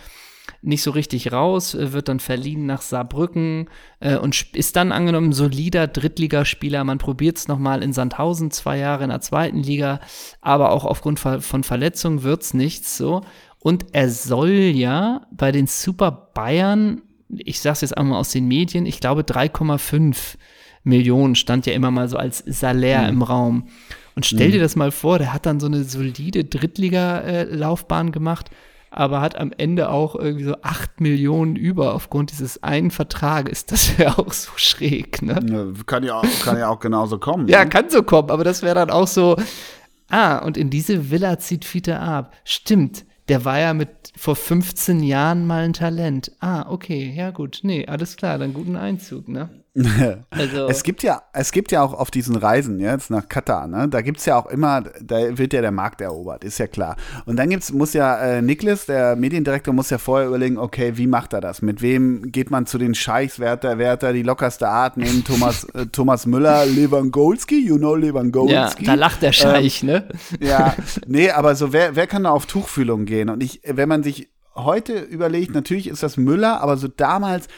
nicht so richtig raus, äh, wird dann verliehen nach Saarbrücken äh, und ist dann angenommen solider Drittligaspieler. Man probiert es nochmal in Sandhausen, zwei Jahre in der zweiten Liga, aber auch aufgrund von Verletzungen wird's nichts so. Und er soll ja bei den Super Bayern, ich sag's jetzt einmal aus den Medien, ich glaube 3,5 Millionen stand ja immer mal so als Salär im Raum. Und stell dir das mal vor, der hat dann so eine solide Drittliga-Laufbahn gemacht, aber hat am Ende auch irgendwie so 8 Millionen über aufgrund dieses einen Vertrages. Das wäre auch so schräg, ne? kann, ja auch, kann ja auch genauso kommen. Ja, ne? kann so kommen, aber das wäre dann auch so. Ah, und in diese Villa zieht Fiete ab. Stimmt. Der war ja mit vor 15 Jahren mal ein Talent. Ah, okay, ja gut. Nee, alles klar, dann guten Einzug, ne? Also, Es gibt ja, es gibt ja auch auf diesen Reisen jetzt nach Katar, ne, da gibt's ja auch immer, da wird ja der Markt erobert, ist ja klar. Und dann gibt's, muss ja äh, Niklas, der Mediendirektor, muss ja vorher überlegen, okay, wie macht er das? Mit wem geht man zu den Scheichs? Wer hat da, wer hat da die lockerste Art? Neben Thomas, äh, Thomas Müller, Lewandowski, you know ja, Lewandowski. da lacht der Scheich, ne? Ja, nee, aber so, wer, wer kann da auf Tuchfühlung gehen? Und ich, wenn man sich heute überlegt, natürlich ist das Müller, aber so damals,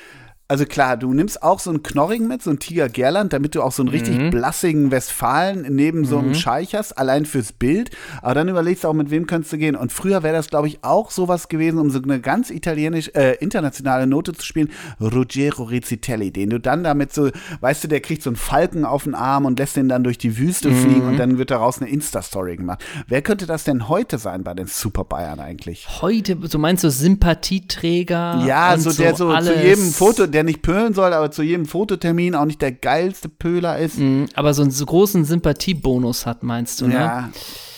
also klar, du nimmst auch so einen Knorrigen mit, so einen Tiger Gerland, damit du auch so einen richtig Mhm. blassigen Westfalen neben so einem Scheich hast, allein fürs Bild. Aber dann überlegst du auch, mit wem könntest du gehen. Und früher wäre das, glaube ich, auch sowas gewesen, um so eine ganz italienisch, äh, internationale Note zu spielen. Ruggero Rizzitelli, den du dann damit so, weißt du, der kriegt so einen Falken auf den Arm und lässt den dann durch die Wüste Mhm. fliegen und dann wird daraus eine Insta-Story gemacht. Wer könnte das denn heute sein bei den Super Bayern eigentlich? Heute, so meinst du Sympathieträger? Ja, und so der so zu alles. jedem Foto, der nicht pölen soll, aber zu jedem Fototermin auch nicht der geilste Pöler ist. Mhm, Aber so einen großen Sympathiebonus hat, meinst du, ne? Ja.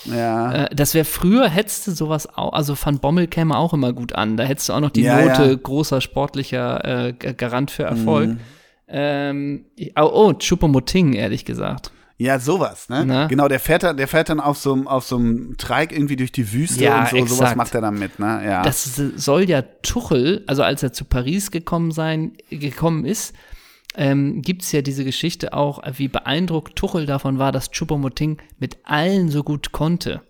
Ja. Äh, Das wäre früher, hättest du sowas auch, also Van Bommel käme auch immer gut an. Da hättest du auch noch die Ja, Note ja. großer sportlicher äh, Garant für Erfolg. Mhm. Ähm, oh, oh, Choupo-Moting, ehrlich gesagt. Ja, sowas, ne? Na? Genau, der fährt dann, der fährt dann auf so einem auf so einem Treik irgendwie durch die Wüste Ja, und so, sowas exakt. macht er dann mit, ne? Ja. Das soll ja Tuchel, also als er zu Paris gekommen sein, gekommen ist, ähm, gibt es ja diese Geschichte auch, wie beeindruckt Tuchel davon war, dass Choupo-Moting mit allen so gut konnte.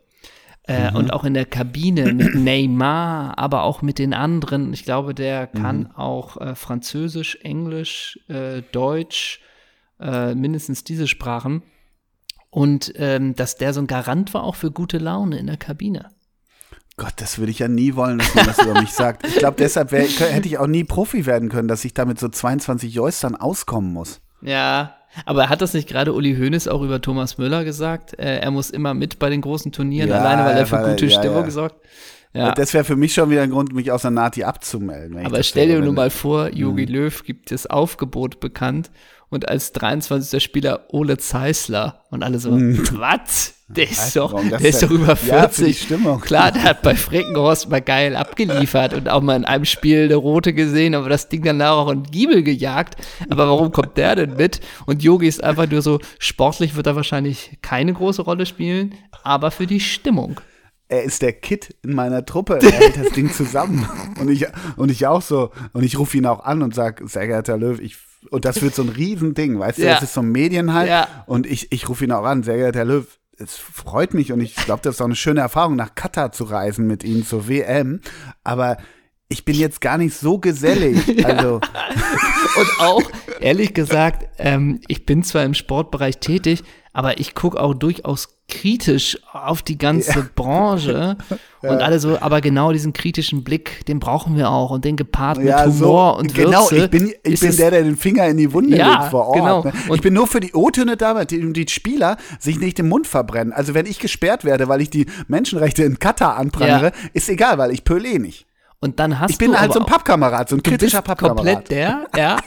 Äh, Und auch in der Kabine mit Neymar, aber auch mit den anderen. Ich glaube, der kann auch äh, Französisch, Englisch, äh, Deutsch, äh, mindestens diese Sprachen. Und ähm, dass der so ein Garant war auch für gute Laune in der Kabine. Gott, das würde ich ja nie wollen, dass man das über mich sagt. Ich glaube, deshalb wär, hätte ich auch nie Profi werden können, dass ich da mit so 22 Joystern auskommen muss. Ja, aber hat das nicht gerade Uli Hoeneß auch über Thomas Müller gesagt? Äh, er muss immer mit bei den großen Turnieren, Ja, alleine weil er für weil gute ja, Stimmung ja. sorgt. Ja, Das wäre für mich schon wieder ein Grund, mich aus der Nati abzumelden. aber stell dir nur mal vor, Jogi Mhm. Löw gibt das Aufgebot bekannt und als 23. Spieler Ole Zeisler und alle so, was? Der ist doch, der ist doch über Ja, für die 40. Stimmung. Klar, der hat bei Freckenhorst mal geil abgeliefert und auch mal in einem Spiel eine rote gesehen, aber das Ding danach auch in Giebel gejagt. Aber warum kommt der denn mit? Und Yogi ist einfach nur so, sportlich wird er wahrscheinlich keine große Rolle spielen, aber für die Stimmung. er ist der Kid in meiner Truppe, er hält das Ding zusammen. Und ich, und ich auch so. Und ich rufe ihn auch an und sage, sehr geehrter Löw, ich, und das wird so ein Riesending, weißt du, Ja. das ist so ein Medienhype. Ja. Und ich, ich rufe ihn auch an, sehr geehrter Herr Löw, es freut mich und ich glaube, das ist auch eine schöne Erfahrung, nach Katar zu reisen mit Ihnen zur WM. Aber ich bin jetzt gar nicht so gesellig. Also, Und auch, ehrlich gesagt, ähm, ich bin zwar im Sportbereich tätig, aber ich gucke auch durchaus kritisch auf die ganze Branche und alle so, aber genau diesen kritischen Blick, den brauchen wir auch und den gepaart mit ja, Humor so, und genau, Würze. ich bin, ich bin der, der den Finger in die Wunde Ja, legt vor Ort. genau. Ne? Und- ich bin nur für die O-Töne da, damit die, die Spieler sich nicht den Mund verbrennen. Also wenn ich gesperrt werde, weil ich die Menschenrechte in Katar anprangere, Ja. ist egal, weil ich pöle eh nicht. Und dann hast Ich bin halt so ein Pappkamerad, so ein kritischer Pappkamerad. komplett der, ja,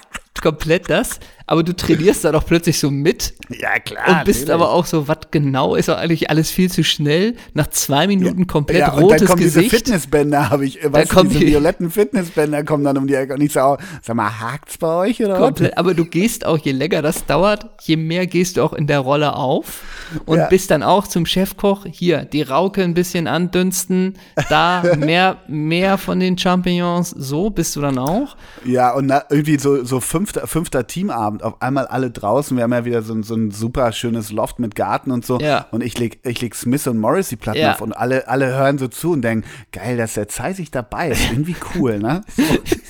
komplett das, aber du trainierst da doch plötzlich so mit Ja, klar. und bist natürlich. aber auch so, was genau ist doch eigentlich alles viel zu schnell, nach zwei Minuten komplett ja, und rotes dann kommen Gesicht. diese Fitnessbänder, habe ich, äh, weißt du, diese die- violetten Fitnessbänder kommen dann um die Ecke und ich sage, sag mal, hakt's bei euch oder Komplett, aber du gehst auch, je länger das dauert, je mehr gehst du auch in der Rolle auf und Ja. bist dann auch zum Chefkoch, hier, die Rauke ein bisschen andünsten, da mehr, mehr von den Champignons, so bist du dann auch. Ja, und na, irgendwie so, so fünfter, fünfter Teamabend, auf einmal alle draußen, wir haben ja wieder so, ein- so ein super schönes Loft mit Garten und so Ja. und ich leg, ich leg Smith und Morrissey Platten Ja. auf und alle, alle hören so zu und denken, geil, dass der Zeiss sich dabei ist, irgendwie cool, ne?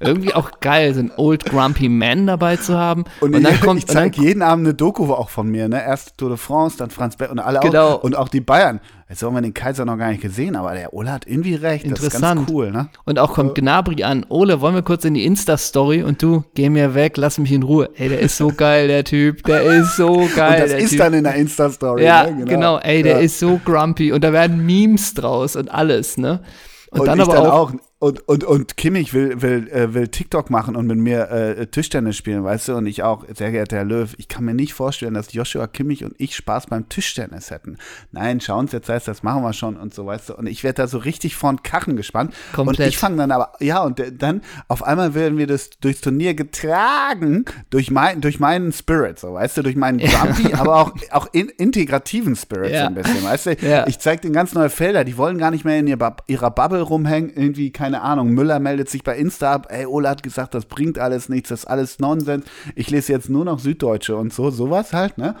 Irgendwie auch geil, so ein Old Grumpy Man dabei zu haben. Und, Und, dann ich, kommt, ich zeige jeden Abend eine Doku auch von mir, ne? Erst Tour de France, dann Franz Beck und alle Genau. auch. Und auch die Bayern. Jetzt haben wir den Kaiser noch gar nicht gesehen, aber der Ole hat irgendwie recht. Das ist Interessant. ganz cool, ne? und auch kommt Gnabry an. Ole, wollen wir kurz in die Insta-Story und du, geh mir weg, lass mich in Ruhe. Ey, der ist so geil, der Typ. Der ist so geil. Und das ist typ. dann in der Insta-Story. Ja, ne? genau. Ey, der ja. ist so grumpy und da werden Memes draus und alles, ne? Und, Und, dann ich aber dann auch, auch. Und, und, und Kimmich will, will, äh, will TikTok machen und mit mir äh, Tischtennis spielen, weißt du? Und ich auch, sehr geehrter Herr Löw, ich kann mir nicht vorstellen, dass Joshua Kimmich und ich Spaß beim Tischtennis hätten. Nein, schau uns jetzt heißt, das machen wir schon und so, weißt du? Und ich werde da so richtig von Karren gespannt. Komplett. Und ich fange dann aber, ja, und dann auf einmal werden wir das durchs Turnier getragen durch, mein, durch meinen Spirit, so, weißt du? Durch meinen Grumpy, aber auch, auch in, integrativen Spirit Ja. so ein bisschen, weißt du? Ja. Ich zeige denen ganz neue Felder, die wollen gar nicht mehr in ihr Bub- ihrer Bubble rumhängen, irgendwie, keine Ahnung, Müller meldet sich bei Insta ab, ey, Ola hat gesagt, das bringt alles nichts, das ist alles Nonsens, ich lese jetzt nur noch Süddeutsche und so, sowas halt, ne?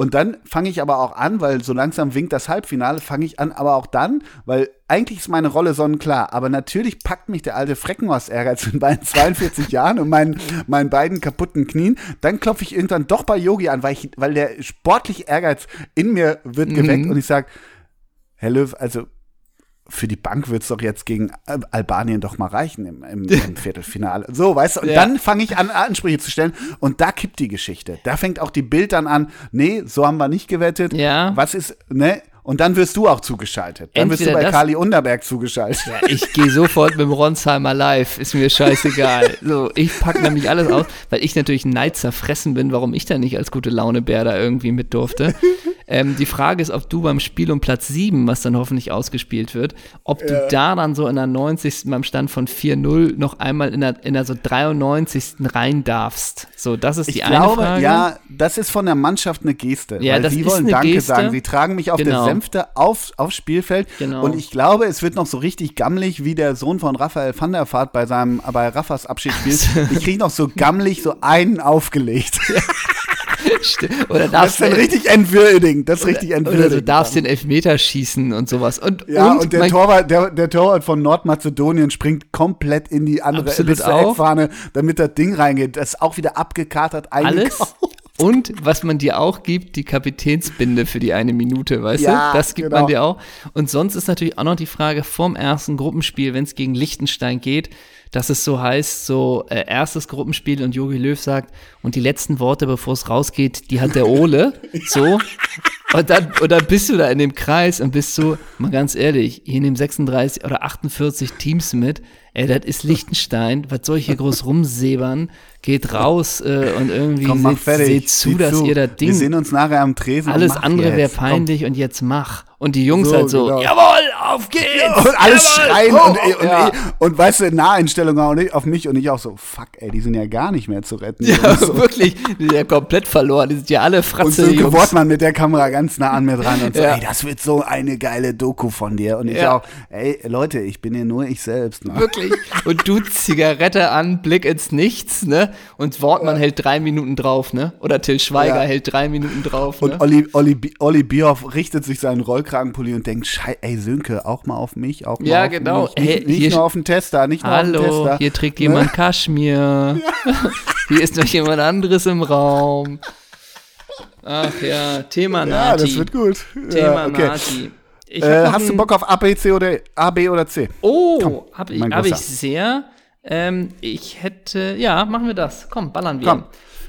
Und dann fange ich aber auch an, weil so langsam winkt das Halbfinale, fange ich an, aber auch dann, weil eigentlich ist meine Rolle sonnenklar, aber natürlich packt mich der alte Freckenhorst-Ehrgeiz in meinen 42 Jahren und meinen, meinen beiden kaputten Knien. Dann klopfe ich irgendwann doch bei Yogi an, weil, ich, weil der sportliche Ehrgeiz in mir wird geweckt Mhm. und ich sage, Herr Löw, also für die Bank wird es doch jetzt gegen Al- Albanien doch mal reichen im, im, im Viertelfinale. So, weißt du, und Ja. dann fange ich an, Ansprüche zu stellen und da kippt die Geschichte. Da fängt auch die Bild dann an, nee, so haben wir nicht gewettet. Ja. Was ist, ne? Und dann wirst du auch zugeschaltet. Dann wirst du Entweder bei das- Kali Unterberg zugeschaltet. Ja, ich gehe sofort mit dem Ronsheimer live, ist mir scheißegal. So, ich packe nämlich alles aus, weil ich natürlich ein Neid zerfressen bin, warum ich da nicht als gute Launebär da irgendwie mit durfte. Ähm, die Frage ist, ob du beim Spiel um Platz 7, was dann hoffentlich ausgespielt wird, ob du da dann so in der 90. beim Stand von 4-0 noch einmal in der, in der so 93. rein darfst. So, das ist die Ich eine glaube, Frage. ja, das ist von der Mannschaft eine Geste. Ja, weil das sie ist wollen eine Danke Geste. sagen. Sie tragen mich auf Genau. der Sänfte auf, aufs Spielfeld. Genau. Und ich glaube, es wird noch so richtig gammelig, wie der Sohn von Raphael van der Vaart bei seinem, bei Raffas Abschiedsspiel. ich kriege noch so gammelig so einen aufgelegt. Oder Das darfst ist dann richtig entwürdigend. Das ist richtig oder entwürdigend. du darfst den Elfmeter schießen und sowas. Und, ja, und, der, mein- Torwart, der, der Torwart von Nordmazedonien springt komplett in die andere. Eckfahne, damit das Ding reingeht. Das ist auch wieder abgekatert, alles. Und was man dir auch gibt, die Kapitänsbinde für die eine Minute, weißt Ja, du? Das gibt genau. man dir auch. Und sonst ist natürlich auch noch die Frage vorm ersten Gruppenspiel, wenn es gegen Liechtenstein geht, dass es so heißt, so äh, erstes Gruppenspiel und Jogi Löw sagt, und die letzten Worte, bevor es rausgeht, die hat der Ole. So. Und dann, und dann bist du da in dem Kreis und bist so, mal ganz ehrlich, hier nehmen 36 oder 48 Teams mit. Ey, das ist Liechtenstein. Was soll ich hier groß rumsäbern? Geht raus äh, und irgendwie Komm, seht, seht zu, Sieh dass zu. ihr das Wir Ding. sehen uns nachher am Tresen. Alles andere wäre jetzt. Komm. peinlich und jetzt mach. Und die Jungs So, halt so, genau. jawohl, auf geht's! Und alles jawohl, schreien oh, und, und, ja. und, weißt du, in Naheinstellung auch nicht auf mich und ich auch so, fuck, ey, die sind ja gar nicht mehr zu retten. Ja, und so. wirklich, die sind ja komplett verloren. Die sind ja alle Und Fratze, Sönke Jungs. Wortmann mit der Kamera ganz nah an mir dran und so, Ja. ey, das wird so eine geile Doku von dir. Und ich Ja. auch, ey, Leute, ich bin hier nur ich selbst. Ne? Wirklich. Und du Zigarette an, Blick ins Nichts, ne? Und Wortmann hält drei Minuten drauf, ne? Oder Till Schweiger Ja. hält drei Minuten drauf, ne? Und Olli, Olli, Olli Bierhoff richtet sich seinen Rollkragenpulli und denkt, Schei, ey, Sönke, auch mal auf mich, auch mal Ja, auf genau. mich. Nicht, Hey, nicht nur auf den Tester, nicht nur auf den Hallo, Tester. hier trägt jemand Kaschmir. hier ist noch jemand anderes im Raum. Ach ja, Thema Ja, Nati. das wird gut. Thema ja, okay. Nati. Äh, hast du Bock auf A, B, C oder A, B oder C? Oh, habe ich, hab ich sehr. Ähm, ich hätte, ja, machen wir das. Komm, ballern wir. Komm,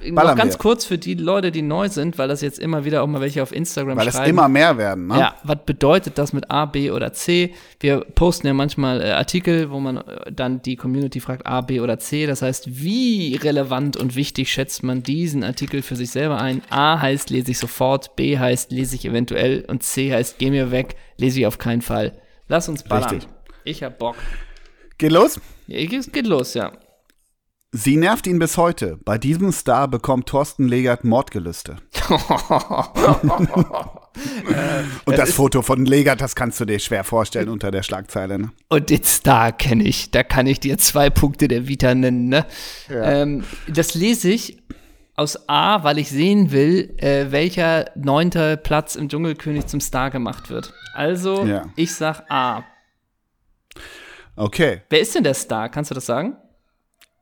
Noch ganz wir. kurz für die Leute, die neu sind, weil das jetzt immer wieder auch mal welche auf Instagram Weil es schreiben. immer mehr werden, ne? Ja, was bedeutet das mit A, B oder C? Wir posten ja manchmal äh, Artikel, wo man äh, dann die Community fragt A, B oder C. Das heißt, wie relevant und wichtig schätzt man diesen Artikel für sich selber ein? A heißt, lese ich sofort, B heißt, lese ich eventuell und C heißt, geh mir weg, lese ich auf keinen Fall. Lass uns ballern. Richtig. Ich hab Bock. Geht los? Ja, es geht los, ja. Sie nervt ihn bis heute. Bei diesem Star bekommt Thorsten Legert Mordgelüste. Und das Foto von Legert, das kannst du dir schwer vorstellen unter der Schlagzeile. Ne? Und den Star kenne ich. Da kann ich dir zwei Punkte der Vita nennen. Ne? Ähm, das lese ich aus A, weil ich sehen will, äh, welcher neunte Platz im Dschungelkönig zum Star gemacht wird. Also, Ja. ich sag A. Okay. Wer ist denn der Star? Kannst du das sagen?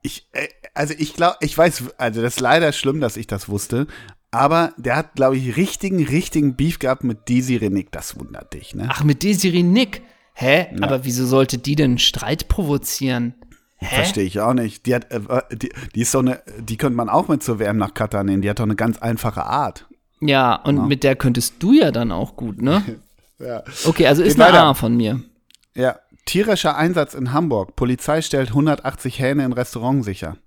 Ich, äh, also ich glaube, ich weiß, also das ist leider schlimm, dass ich das wusste. Aber der hat, glaube ich, richtigen, richtigen Beef gehabt mit Desi Renick. Das wundert dich, ne? Ach, mit Desiree Nick. Hä? Aber wieso sollte die denn Streit provozieren? Verstehe ich auch nicht. Die hat, äh, die, die ist so eine, die könnte man auch mit zur WM nach Katar nehmen. Die hat doch eine ganz einfache Art. Ja, und mit der könntest du ja dann auch gut, ne? Ja. Okay, also ist Geht eine weiter. A von mir. Ja. Tierischer Einsatz in Hamburg. Polizei stellt 180 Hähne in Restaurant sicher.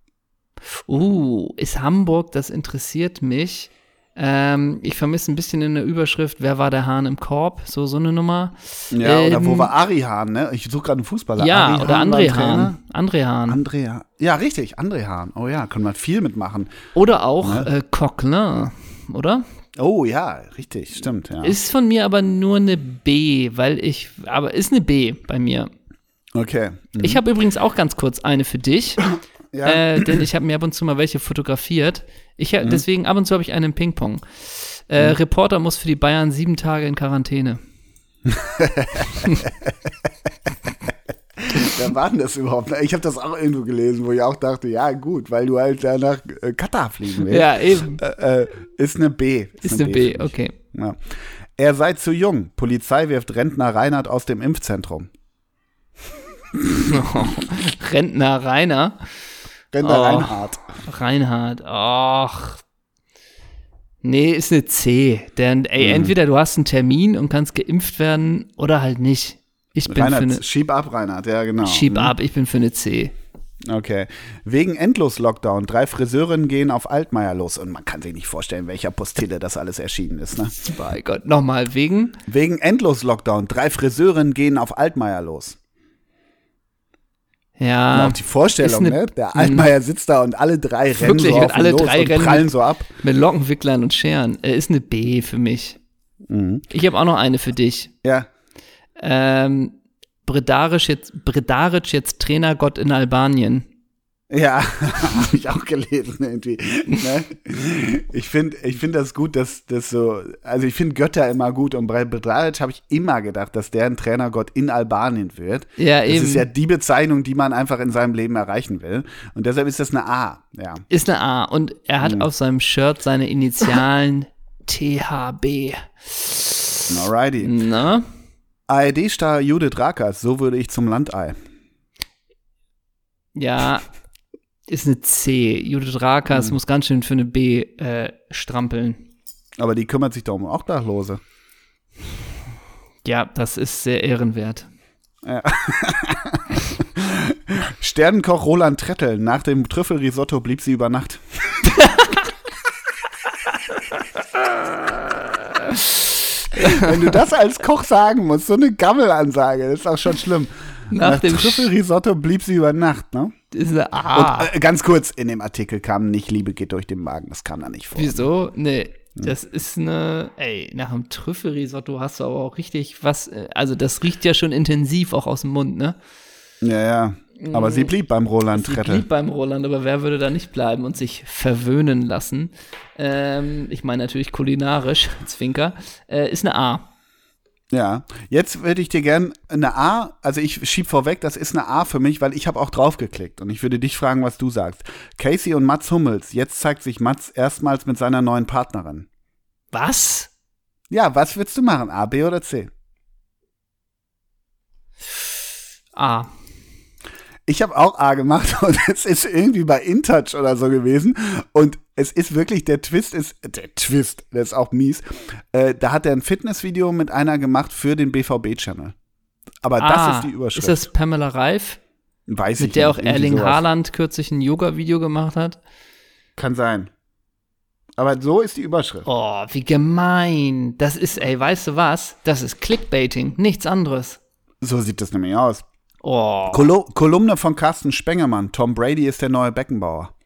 Uh, ist Hamburg, das interessiert mich. Ähm, ich vermisse ein bisschen in der Überschrift, wer war der Hahn im Korb? So, so eine Nummer. Ja, oder Ähm, wo war Ari Hahn, ne? Ich suche gerade einen Fußballer. Ja, Ari oder Hahn André. Hahn. André Hahn. André Hahn. Ja, richtig, André Hahn. Oh ja, kann man viel mitmachen. Oder auch Ne? äh, Coquelin, oder? Oh ja, richtig, stimmt, ja. Ist von mir aber nur eine B, weil ich, aber ist eine B bei mir. okay. Mhm. Ich habe übrigens auch ganz kurz eine für dich. Ja. äh, denn ich habe mir ab und zu mal welche fotografiert. Ich, Mhm. Deswegen ab und zu habe ich einen Ping-Pong. Äh, Reporter muss für die Bayern sieben Tage in Quarantäne. Wer war denn das überhaupt? Ich habe das auch irgendwo gelesen, wo ich auch dachte, ja gut, weil du halt da nach äh, Katar fliegen willst. Ja, eben. Äh, äh, ist eine B. Ist eine B, mich. okay. Ja. Er sei zu jung. Polizei wirft Rentner Reinhard aus dem Impfzentrum. Rentner Rainer. Rentner Oh. Reinhard. Reinhard. Ach. Nee, ist eine C. Denn, ey, Mhm. entweder du hast einen Termin und kannst geimpft werden oder halt nicht. Ich bin für eine. Reinhard, schieb ab, Reinhard, ja genau. Schieb ab, ich bin für eine C. Okay. Wegen Endlos-Lockdown. Drei Friseurinnen gehen auf Altmaier los. Und man kann sich nicht vorstellen, welcher Postille das alles erschienen ist. Ne? Bei Gott, nochmal, wegen. Wegen Endlos-Lockdown. Drei Friseurinnen gehen auf Altmaier los. Und Ja, auch die Vorstellung, eine- ne? Der Altmaier sitzt da und alle drei rennen Wirklich, so und auf alle los drei und rennen prallen mit- so ab. mit Lockenwicklern und Scheren. Äh, ist eine B für mich. Mhm. Ich habe auch noch eine für dich. Ja. Ähm, Bredaric jetzt, Bredaric jetzt Trainergott in Albanien. Ja, habe ich auch gelesen irgendwie. Ne? Ich finde ich find das gut, dass das so, also ich finde Götter immer gut und bei Bedralic habe ich immer gedacht, dass der ein Trainergott in Albanien wird. Ja, das eben. ist ja die Bezeichnung, die man einfach in seinem Leben erreichen will. Und deshalb ist das eine A, ja. Ist eine A. Und er hat auf seinem Shirt seine Initialen THB. Alrighty. Na? ARD-Star Judith Rakers, so würde ich zum Landei. Ja, ist eine C. Judith Rakers muss ganz schön für eine B äh, strampeln. Aber die kümmert sich doch um Obdachlose. Ja, das ist sehr ehrenwert. Sternenkoch Roland Trettel, nach dem Trüffelrisotto blieb sie über Nacht. Wenn du das als Koch sagen musst, so eine Gammelansage, das ist auch schon schlimm. Nach Nach, dem Trüffelrisotto blieb sie über Nacht, ne? Ist eine A. Und äh, ganz kurz, in dem Artikel kam nicht Liebe geht durch den Magen, das kam da nicht vor. Wieso? Nee, das ist eine, ey, nach dem Trüffelrisotto hast du aber auch richtig was, äh, also das riecht ja schon intensiv auch aus dem Mund, ne? Ja, ja. Aber sie blieb beim Roland Sie Trettel. blieb beim Roland, aber wer würde da nicht bleiben und sich verwöhnen lassen? Ähm, ich meine natürlich kulinarisch, Zwinker, äh, ist eine A. Ja, jetzt würde ich dir gern eine A, also ich schieb vorweg, das ist eine A für mich, weil ich habe auch draufgeklickt und ich würde dich fragen, was du sagst. Casey und Mats Hummels, jetzt zeigt sich Mats erstmals mit seiner neuen Partnerin. Was? Ja, was würdest du machen, A, B oder C? A. Ich habe auch A gemacht und es ist irgendwie bei InTouch oder so gewesen und es ist wirklich, der Twist ist, der Twist, der ist auch mies, äh, da hat er ein Fitnessvideo mit einer gemacht für den BVB-Channel. Aber das Ah, ist die Überschrift. Ist das Pamela Reif, Weiß ich mit der nicht, auch Erling sowas. Haaland kürzlich ein Yoga-Video gemacht hat? Kann sein. Aber so ist die Überschrift. Oh, wie gemein. Das ist, ey, weißt du was? Das ist Clickbaiting, nichts anderes. So sieht das nämlich aus. Oh. Kolo Kolumne von Carsten Spengemann. Tom Brady ist der neue Beckenbauer.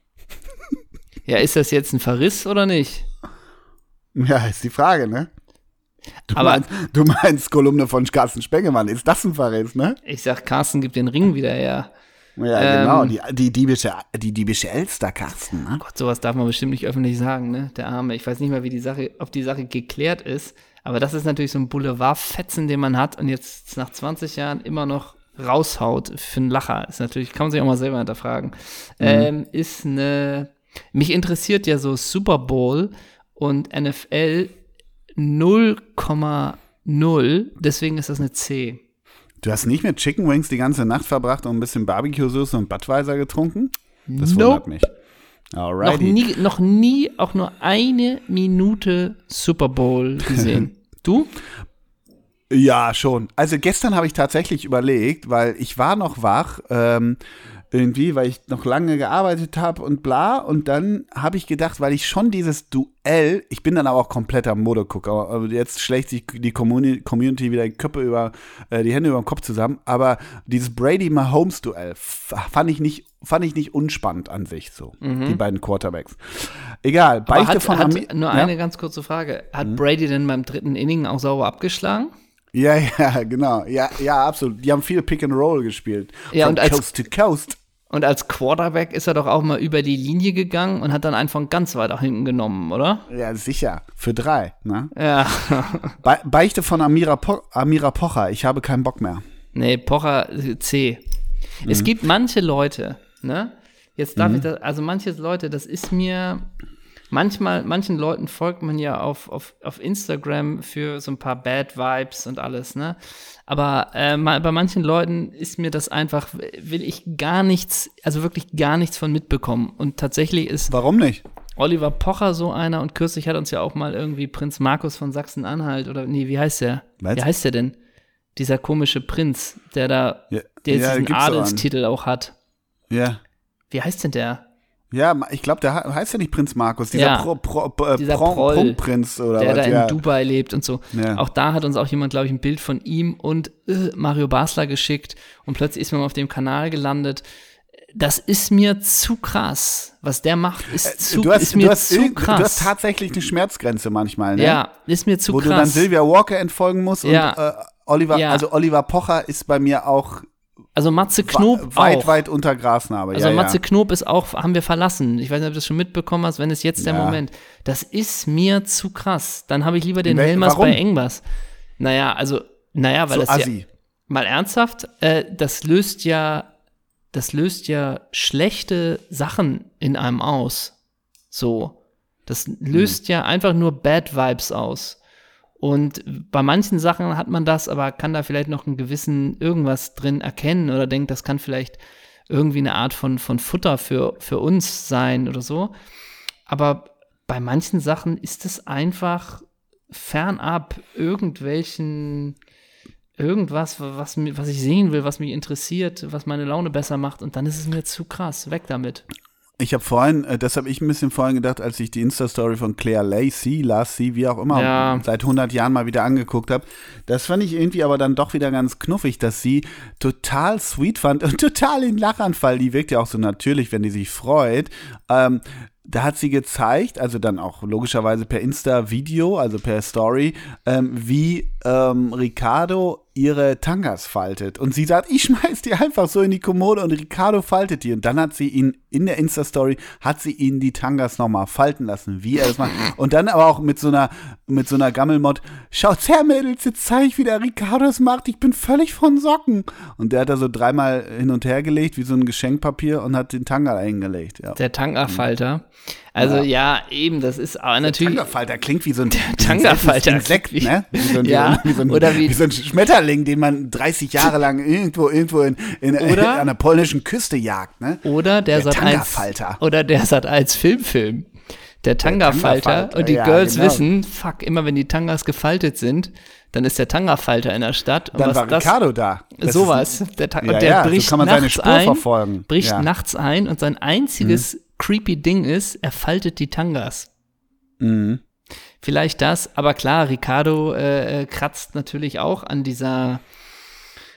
Ja, ist das jetzt ein Verriss oder nicht? Ja, ist die Frage, ne? Du, Aber- meinst, du meinst Kolumne von Carsten Spengemann. Ist das ein Verriss, ne? Ich sag, Carsten gibt den Ring wieder her. Ja, Ähm. genau. Die, die, diebische, die diebische Elster, Carsten, ne? Gott, sowas darf man bestimmt nicht öffentlich sagen, ne? Der Arme. Ich weiß nicht mal, wie die Sache, ob die Sache geklärt ist. Aber das ist natürlich so ein Boulevardfetzen, den man hat und jetzt nach 20 Jahren immer noch raushaut für einen Lacher. Ist natürlich, kann man sich auch mal selber hinterfragen. Ähm, ist eine, mich interessiert ja so Super Bowl und NFL 0,0. Deswegen ist das eine C. Du hast nicht mit Chicken Wings die ganze Nacht verbracht und ein bisschen Barbecue-Soße und Budweiser getrunken? Das Nope. wundert mich. Noch nie, noch nie auch nur eine Minute Super Bowl gesehen. du? Ja, schon. Also gestern habe ich tatsächlich überlegt, weil ich war noch wach, ähm, irgendwie, weil ich noch lange gearbeitet habe und bla. Und dann habe ich gedacht, weil ich schon dieses Duell, ich bin dann aber auch kompletter Modegucker, aber jetzt schlägt sich die Communi- Community wieder die Köpfe über, äh, die Hände über den Kopf zusammen. Aber dieses Brady-Mahomes-Duell fand ich nicht, fand ich nicht unspannend an sich so, die beiden Quarterbacks. Egal, Mhm. Aber hat, von hat, Ami- nur ja? Mhm. eine ganz kurze Frage. Hat Brady denn beim dritten Inning auch sauber abgeschlagen? Ja, ja, genau. Ja, ja, absolut. Die haben viel Pick and Roll gespielt. Ja, From und als- Coast to Coast. Und als Quarterback ist er doch auch mal über die Linie gegangen und hat dann einen von ganz weit nach hinten genommen, oder? Ja, sicher. Für drei, ne? Ja. Be Beichte von Amira, po Amira Pocher. Ich habe keinen Bock mehr. Nee, Pocher C. Mhm. Es gibt manche Leute, ne? Jetzt darf mhm. ich das, also manche Leute, das ist mir, manchmal, manchen Leuten folgt man ja auf, auf, auf Instagram für so ein paar Bad Vibes und alles, ne? Aber äh, bei manchen Leuten ist mir das einfach, will ich gar nichts, also wirklich gar nichts von mitbekommen. Und tatsächlich ist. Warum nicht? Oliver Pocher so einer und kürzlich hat uns ja auch mal irgendwie Prinz Markus von Sachsen-Anhalt oder nee, wie heißt der? Was? Wie heißt der denn? Dieser komische Prinz, der da, ja, der ja, diesen Adelstitel auch hat. Ja. Wie heißt denn der? Ja, ich glaube, der heißt ja nicht Prinz Markus, dieser, ja, Pro, Pro, äh, dieser Pro, Prinz oder der was, da in ja. Dubai lebt und so. Ja. Auch da hat uns auch jemand, glaube ich, ein Bild von ihm und äh, Mario Basler geschickt und plötzlich ist man auf dem Kanal gelandet. Das ist mir zu krass. Was der macht, ist, äh, zu, hast, ist mir zu krass. Du hast tatsächlich eine Schmerzgrenze manchmal, ne? Ja, ist mir zu Wo krass. Wo du dann Sylvia Walker entfolgen musst ja. und äh, Oliver, also Oliver Pocher ist bei mir auch also Matze Knob weit, auch. weit unter Grasnarbe. Also ja, Matze ja. Knob ist auch, haben wir verlassen. Ich weiß nicht, ob du das schon mitbekommen hast, wenn es jetzt der Moment. Das ist mir zu krass. Dann habe ich lieber den Helmers bei Engbers. Naja, also, naja, weil so das assi. ja, mal ernsthaft, äh, das löst ja, das löst ja schlechte Sachen in einem aus. So. Das löst hm. ja einfach nur Bad Vibes aus. Und bei manchen Sachen hat man das, aber kann da vielleicht noch einen gewissen irgendwas drin erkennen oder denkt, das kann vielleicht irgendwie eine Art von, von Futter für, für uns sein oder so. Aber bei manchen Sachen ist es einfach fernab irgendwelchen irgendwas, was, was ich sehen will, was mich interessiert, was meine Laune besser macht und dann ist es mir zu krass. Weg damit. Ich habe vorhin, äh, das habe ich ein bisschen vorhin gedacht, als ich die Insta-Story von Claire Lacey, Lassie, wie auch immer, ja. seit 100 Jahren mal wieder angeguckt habe. Das fand ich irgendwie aber dann doch wieder ganz knuffig, dass sie total sweet fand und total in Lachanfall. Die wirkt ja auch so natürlich, wenn die sich freut. Ähm, da hat sie gezeigt, also dann auch logischerweise per Insta-Video, also per Story, ähm, wie ähm, Ricardo ihre Tangas faltet. Und sie sagt, ich schmeiß die einfach so in die Kommode und Ricardo faltet die. Und dann hat sie ihn in der Insta-Story, hat sie ihn die Tangas nochmal falten lassen, wie er das macht. Und dann aber auch mit so einer, mit so einer Gammelmod, schaut her, Mädels, jetzt zeige ich, wie der Ricardo es macht. Ich bin völlig von Socken. Und der hat da so dreimal hin und her gelegt, wie so ein Geschenkpapier und hat den Tanga eingelegt. Ja. Der Tanga-Falter. Also ja. ja. eben, das ist aber natürlich. Der Tanga-Falter klingt wie so ein Tanga-Falter. Insekt, ne? Wie so ein, ja, wie so ein, oder wie, wie so ein Schmetterling, den man 30 Jahre lang irgendwo, irgendwo in, in, oder, in einer polnischen Küste jagt, ne? Oder der, der Tanga-Falter. Oder der Sat als Filmfilm. Der Tanga-Falter. Und die ja, Girls genau. wissen, fuck, immer wenn die Tangas gefaltet sind, dann ist der Tanga-Falter in der Stadt. Und dann war das, Ricardo da. Das sowas. Der, ja, und der ja, bricht so nachts ein, verfolgen. bricht ja. nachts ein und sein einziges mhm creepy Ding ist, er faltet die Tangas. Mhm. Vielleicht das, aber klar, Ricardo äh, äh, kratzt natürlich auch an dieser,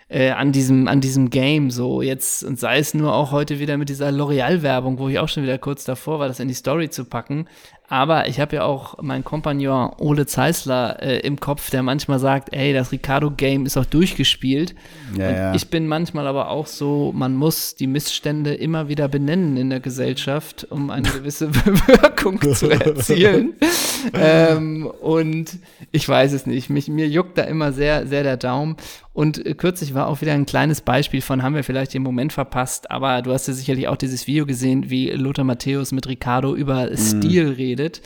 äh, an diesem, an diesem Game so jetzt und sei es nur auch heute wieder mit dieser L'Oreal-Werbung, wo ich auch schon wieder kurz davor war, das in die Story zu packen. Aber ich habe ja auch meinen Kompagnon Ole Zeisler äh, im Kopf, der manchmal sagt, ey, das Ricardo-Game ist auch durchgespielt. Ja, ja. Ich bin manchmal aber auch so, man muss die Missstände immer wieder benennen in der Gesellschaft, um eine gewisse Wirkung zu erzielen. ähm, und ich weiß es nicht. Mich, mir juckt da immer sehr, sehr der Daumen. Und äh, kürzlich war auch wieder ein kleines Beispiel von, haben wir vielleicht den Moment verpasst, aber du hast ja sicherlich auch dieses Video gesehen, wie Lothar Matthäus mit Ricardo über mhm. Stil redet.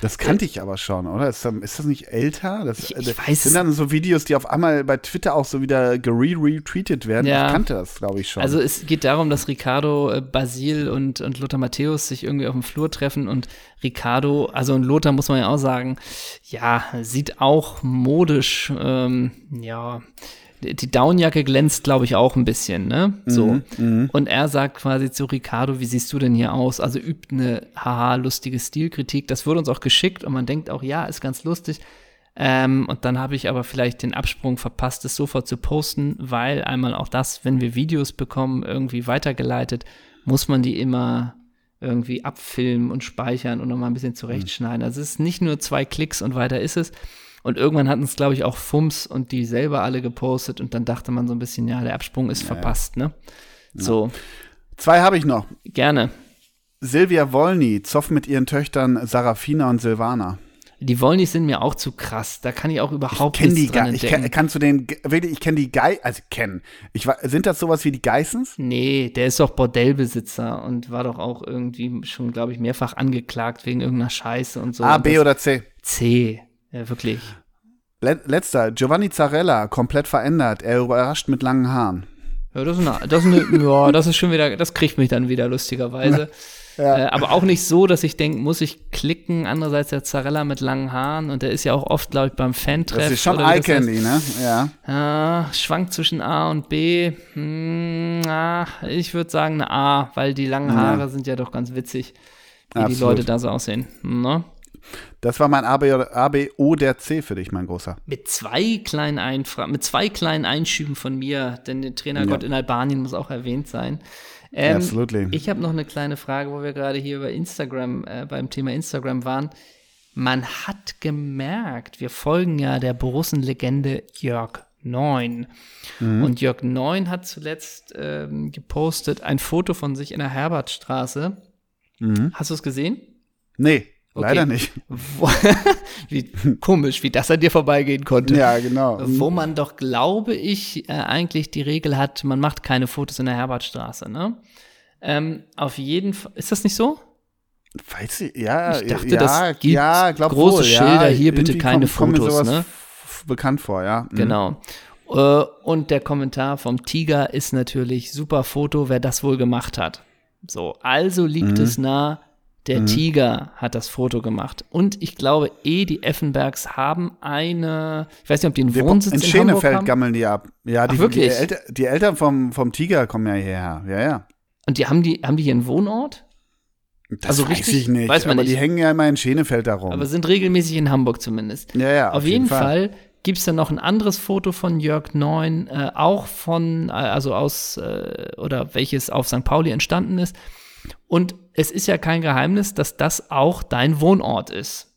Das kannte ich aber schon, oder? Ist, das nicht älter? Das, ich, ich das weiß sind dann so Videos, die auf einmal bei Twitter auch so wieder gere-retweetet werden. Ja. Ich kannte das, glaube ich, schon. Also es geht darum, dass Ricardo, äh, Basil und, und Lothar Matthäus sich irgendwie auf dem Flur treffen und Ricardo, also und Lothar muss man ja auch sagen, ja, sieht auch modisch, ähm, ja, die Downjacke glänzt, glaube ich, auch ein bisschen, ne? So. Mhm, mhm, und er sagt quasi zu Ricardo, wie siehst du denn hier aus? Also übt eine haha lustige Stilkritik. Das wurde uns auch geschickt und man denkt auch, ja, ist ganz lustig. Ähm, und dann habe ich aber vielleicht den Absprung verpasst, es sofort zu posten, weil einmal auch das, wenn wir Videos bekommen, irgendwie weitergeleitet, muss man die immer irgendwie abfilmen und speichern und nochmal ein bisschen zurechtschneiden. Also es ist nicht nur zwei Klicks und weiter ist es. Und irgendwann hatten es, glaube ich, auch Fums und die selber alle gepostet und dann dachte man so ein bisschen, ja, der Absprung ist ja, verpasst, ne? So. Zwei habe ich noch. Gerne. Silvia Wolny, Zoff mit ihren Töchtern Sarafina und Silvana. Die Wollnis sind mir auch zu krass. Da kann ich auch überhaupt die nichts dran Ge- ich kenn, kannst du den wirklich ich kenne die Gei also kennen. Ich sind das sowas wie die Geissens? Nee, der ist doch Bordellbesitzer und war doch auch irgendwie schon, glaube ich, mehrfach angeklagt wegen irgendeiner Scheiße und so. A, Und B oder C? C. Ja, wirklich. Le letzter, Giovanni Zarella, komplett verändert. Er überrascht mit langen Haaren. Ja, das ist, eine, das, ist eine, ja, das ist schon wieder, das kriegt mich dann wieder lustigerweise. Äh, aber auch nicht so, dass ich denke, muss ich klicken. Andererseits der Zarella mit langen Haaren und der ist ja auch oft, glaube ich, beim Fan-Treff. Das ist schon Eye. Candy, ne? Ja. Ja, schwankt zwischen A und B. Hm, ah, ich würde sagen eine A, weil die langen Ja. Haare sind ja doch ganz witzig, wie die Absolut. Leute da so aussehen. Ne? Das war mein A, B, oder A, B, O, der C für dich, mein Großer. Mit zwei kleinen Einfra mit zwei kleinen Einschüben von mir, denn der Trainergott Ja. in Albanien muss auch erwähnt sein. Ähm, Absolutely. Ich habe noch eine kleine Frage, wo wir gerade hier über Instagram, äh, beim Thema Instagram waren. Man hat gemerkt, wir folgen ja der Borussen-Legende Jörg Neun. Mhm. Und Jörg Neun hat zuletzt ähm, gepostet ein Foto von sich in der Herbertstraße. Hast du es gesehen? Nee, Okay. leider nicht. Wie komisch, wie das an dir vorbeigehen konnte. Ja, genau. Wo man doch, glaube ich, äh, eigentlich die Regel hat, man macht keine Fotos in der Herbertstraße, ne? Ähm, auf jeden Fall. Ist das nicht so? Weiß ich, ja, Ich dachte, ja, das gibt ja, große wohl, Schilder, ja, hier bitte keine kommt- kommt mir Fotos, sowas ne? bekannt vor, ja. Mhm. Genau. Äh, und der Kommentar vom Tiger ist natürlich super Foto, wer das wohl gemacht hat. So, also liegt Mhm. es nah, der Tiger hat das Foto gemacht. Und ich glaube, eh, die Effenbergs haben eine, ich weiß nicht, ob die einen Wir- Wohnsitz in in, Hamburg Schenefeld haben. gammeln die ab. Ja, die, Ach, wirklich? Die, Elter, die Eltern vom, vom Tiger kommen ja hierher. Ja, ja. Und die haben die, haben die hier einen Wohnort? Das Also weiß richtig? ich nicht. Weiß man aber nicht. die hängen ja immer in Schenefeld darum. Aber sind regelmäßig in Hamburg zumindest. ja, ja, Auf, jeden Fall, gibt es dann noch ein anderes Foto von Jörg Neun, äh, auch von, äh, also aus, äh, oder welches auf St. Pauli entstanden ist. Und es ist ja kein Geheimnis, dass das auch dein Wohnort ist.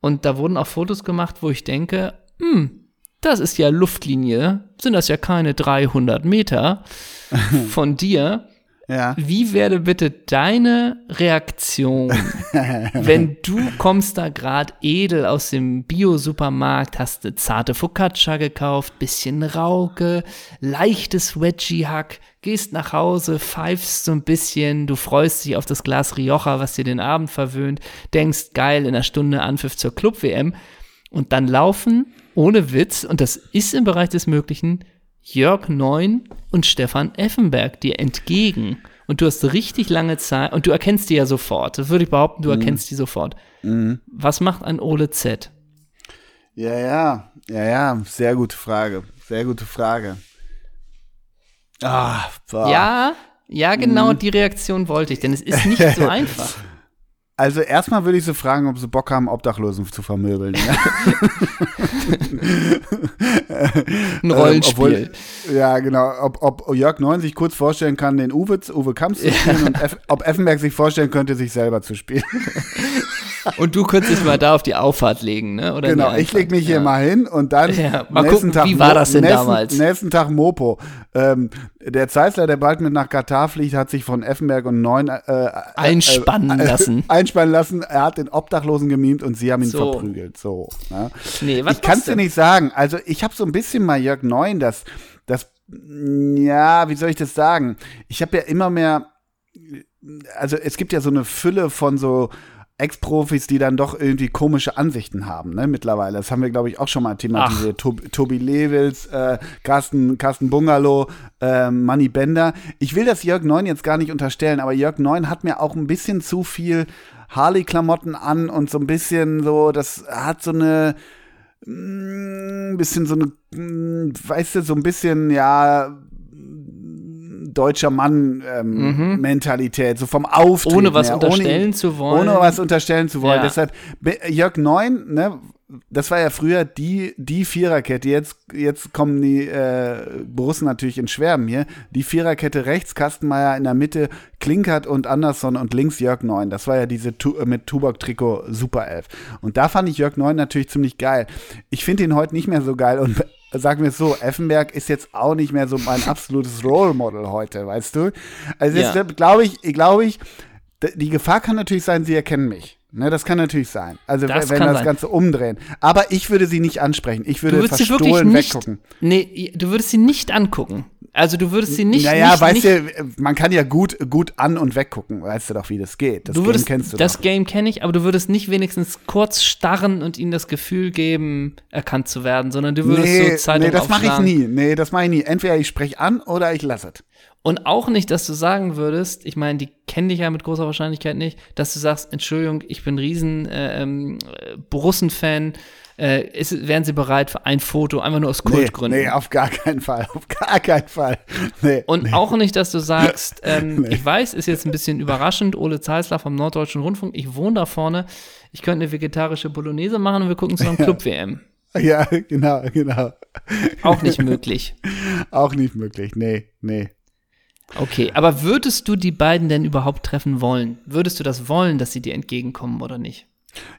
Und da wurden auch Fotos gemacht, wo ich denke, hm, das ist ja Luftlinie, sind das ja keine 300 Meter von dir. Ja. Wie wäre bitte deine Reaktion, wenn du kommst da gerade edel aus dem Bio-Supermarkt, hast eine zarte Focaccia gekauft, bisschen Rauke, leichtes Veggie-Hack, gehst nach Hause, pfeifst so ein bisschen, du freust dich auf das Glas Rioja, was dir den Abend verwöhnt, denkst, geil, in einer Stunde Anpfiff zur Club-WM und dann laufen, ohne Witz, und das ist im Bereich des Möglichen, Jörg Neun und Stefan Effenberg dir entgegen. Und du hast richtig lange Zeit, und du erkennst die ja sofort. Das würde ich behaupten, du erkennst die sofort. Was macht ein Ole Z? Ja, ja, ja, ja, sehr gute Frage. Sehr gute Frage. Ah, boah. Ja, ja, genau die Reaktion wollte ich, denn es ist nicht so einfach. Also erstmal würde ich sie fragen, ob sie Bock haben, Obdachlosen zu vermöbeln. Ja? Ein Ähm, Rollenspiel. obwohl- ja, genau. Ob, ob Jörg Neun sich kurz vorstellen kann, den Uwe, Uwe Kamps zu spielen und Eff, ob Effenberg sich vorstellen könnte, sich selber zu spielen. und du könntest dich mal da auf die Auffahrt legen, ne? Oder genau, ich leg mich Einfahrt, hier ja. mal hin und dann Ja, mal nächsten gucken, Tag wie war das denn nächsten, damals? Nächsten Tag Mopo. Ähm, der Zeissler, der bald mit nach Katar fliegt, hat sich von Effenberg und Neun äh, Einspannen lassen. Einspannen lassen. Er hat den Obdachlosen gemimt und sie haben ihn So. verprügelt. So. Ne? Nee, was ich kann es dir nicht sagen. Also ich habe so ein bisschen mal Jörg Neun, das, das, ja, wie soll ich das sagen? Ich habe ja immer mehr, also es gibt ja so eine Fülle von so Ex-Profis, die dann doch irgendwie komische Ansichten haben, ne, mittlerweile. Das haben wir, glaube ich, auch schon mal thematisiert. Tob, Tobi Lewels, äh, Carsten, Carsten Bungalow, äh, Manny Bender. Ich will das Jörg Neun jetzt gar nicht unterstellen, aber Jörg Neun hat mir auch ein bisschen zu viel Harley-Klamotten an und so ein bisschen so, das hat so eine, mm, ein bisschen so eine, mm, weißt du, so ein bisschen, ja, deutscher Mann-Mentalität, so vom Auftreten Mhm. Ohne was her, unterstellen zu wollen. Ohne was unterstellen zu wollen. Ja. Deshalb, Jörg Neun, ne, das war ja früher die, die Viererkette. Jetzt, jetzt kommen die äh, Borussen natürlich in Schwärmen hier. Die Viererkette rechts, Kastenmeier in der Mitte, Klinkert und Andersson und links Jörg Neun. Das war ja diese tu äh, mit Tubak-Trikot Super Elf. Und da fand ich Jörg Neun natürlich ziemlich geil. Ich finde ihn heute nicht mehr so geil und sagen wir es so, Effenberg ist jetzt auch nicht mehr so mein absolutes Role Model heute, weißt du? Also Ja. glaube ich, glaube ich, die Gefahr kann natürlich sein, sie erkennen mich. Ne, das kann natürlich sein. Also Das wenn kann das sein. Ganze umdrehen. Aber ich würde sie nicht ansprechen. Ich Du würde wirklich verstohlen nicht, weggucken. nee, du würdest sie nicht angucken. Also du würdest sie nicht, naja, nicht, weißt nicht du, man kann ja gut, gut an- und weggucken. Weißt du doch, wie das geht. Das du Game würdest, kennst du das doch. Game kenne ich, aber du würdest nicht wenigstens kurz starren und ihnen das Gefühl geben, erkannt zu werden, sondern du würdest Nee, so Zeitung nee, das mache ich nie. Nee, das mache ich nie. Entweder ich spreche an oder ich lasse es. Und auch nicht, dass du sagen würdest, ich meine, die kennen dich ja mit großer Wahrscheinlichkeit nicht, dass du sagst, Entschuldigung, ich bin riesen äh, ähm, äh, Borussen-Fan, äh, ist, wären sie bereit für ein Foto, einfach nur aus Nee, Kultgründen. nee, auf gar keinen Fall. Auf gar keinen Fall. Nee. Und nee. auch nicht, dass du sagst, ähm, ich weiß, ist jetzt ein bisschen überraschend, Ole Zeisler vom Norddeutschen Rundfunk, ich wohne da vorne, ich könnte eine vegetarische Bolognese machen und wir gucken zusammen Club-WM. Ja, genau, genau. Auch nicht möglich. Auch nicht möglich. Nee, nee. Okay, aber würdest du die beiden denn überhaupt treffen wollen? Würdest du das wollen, dass sie dir entgegenkommen oder nicht?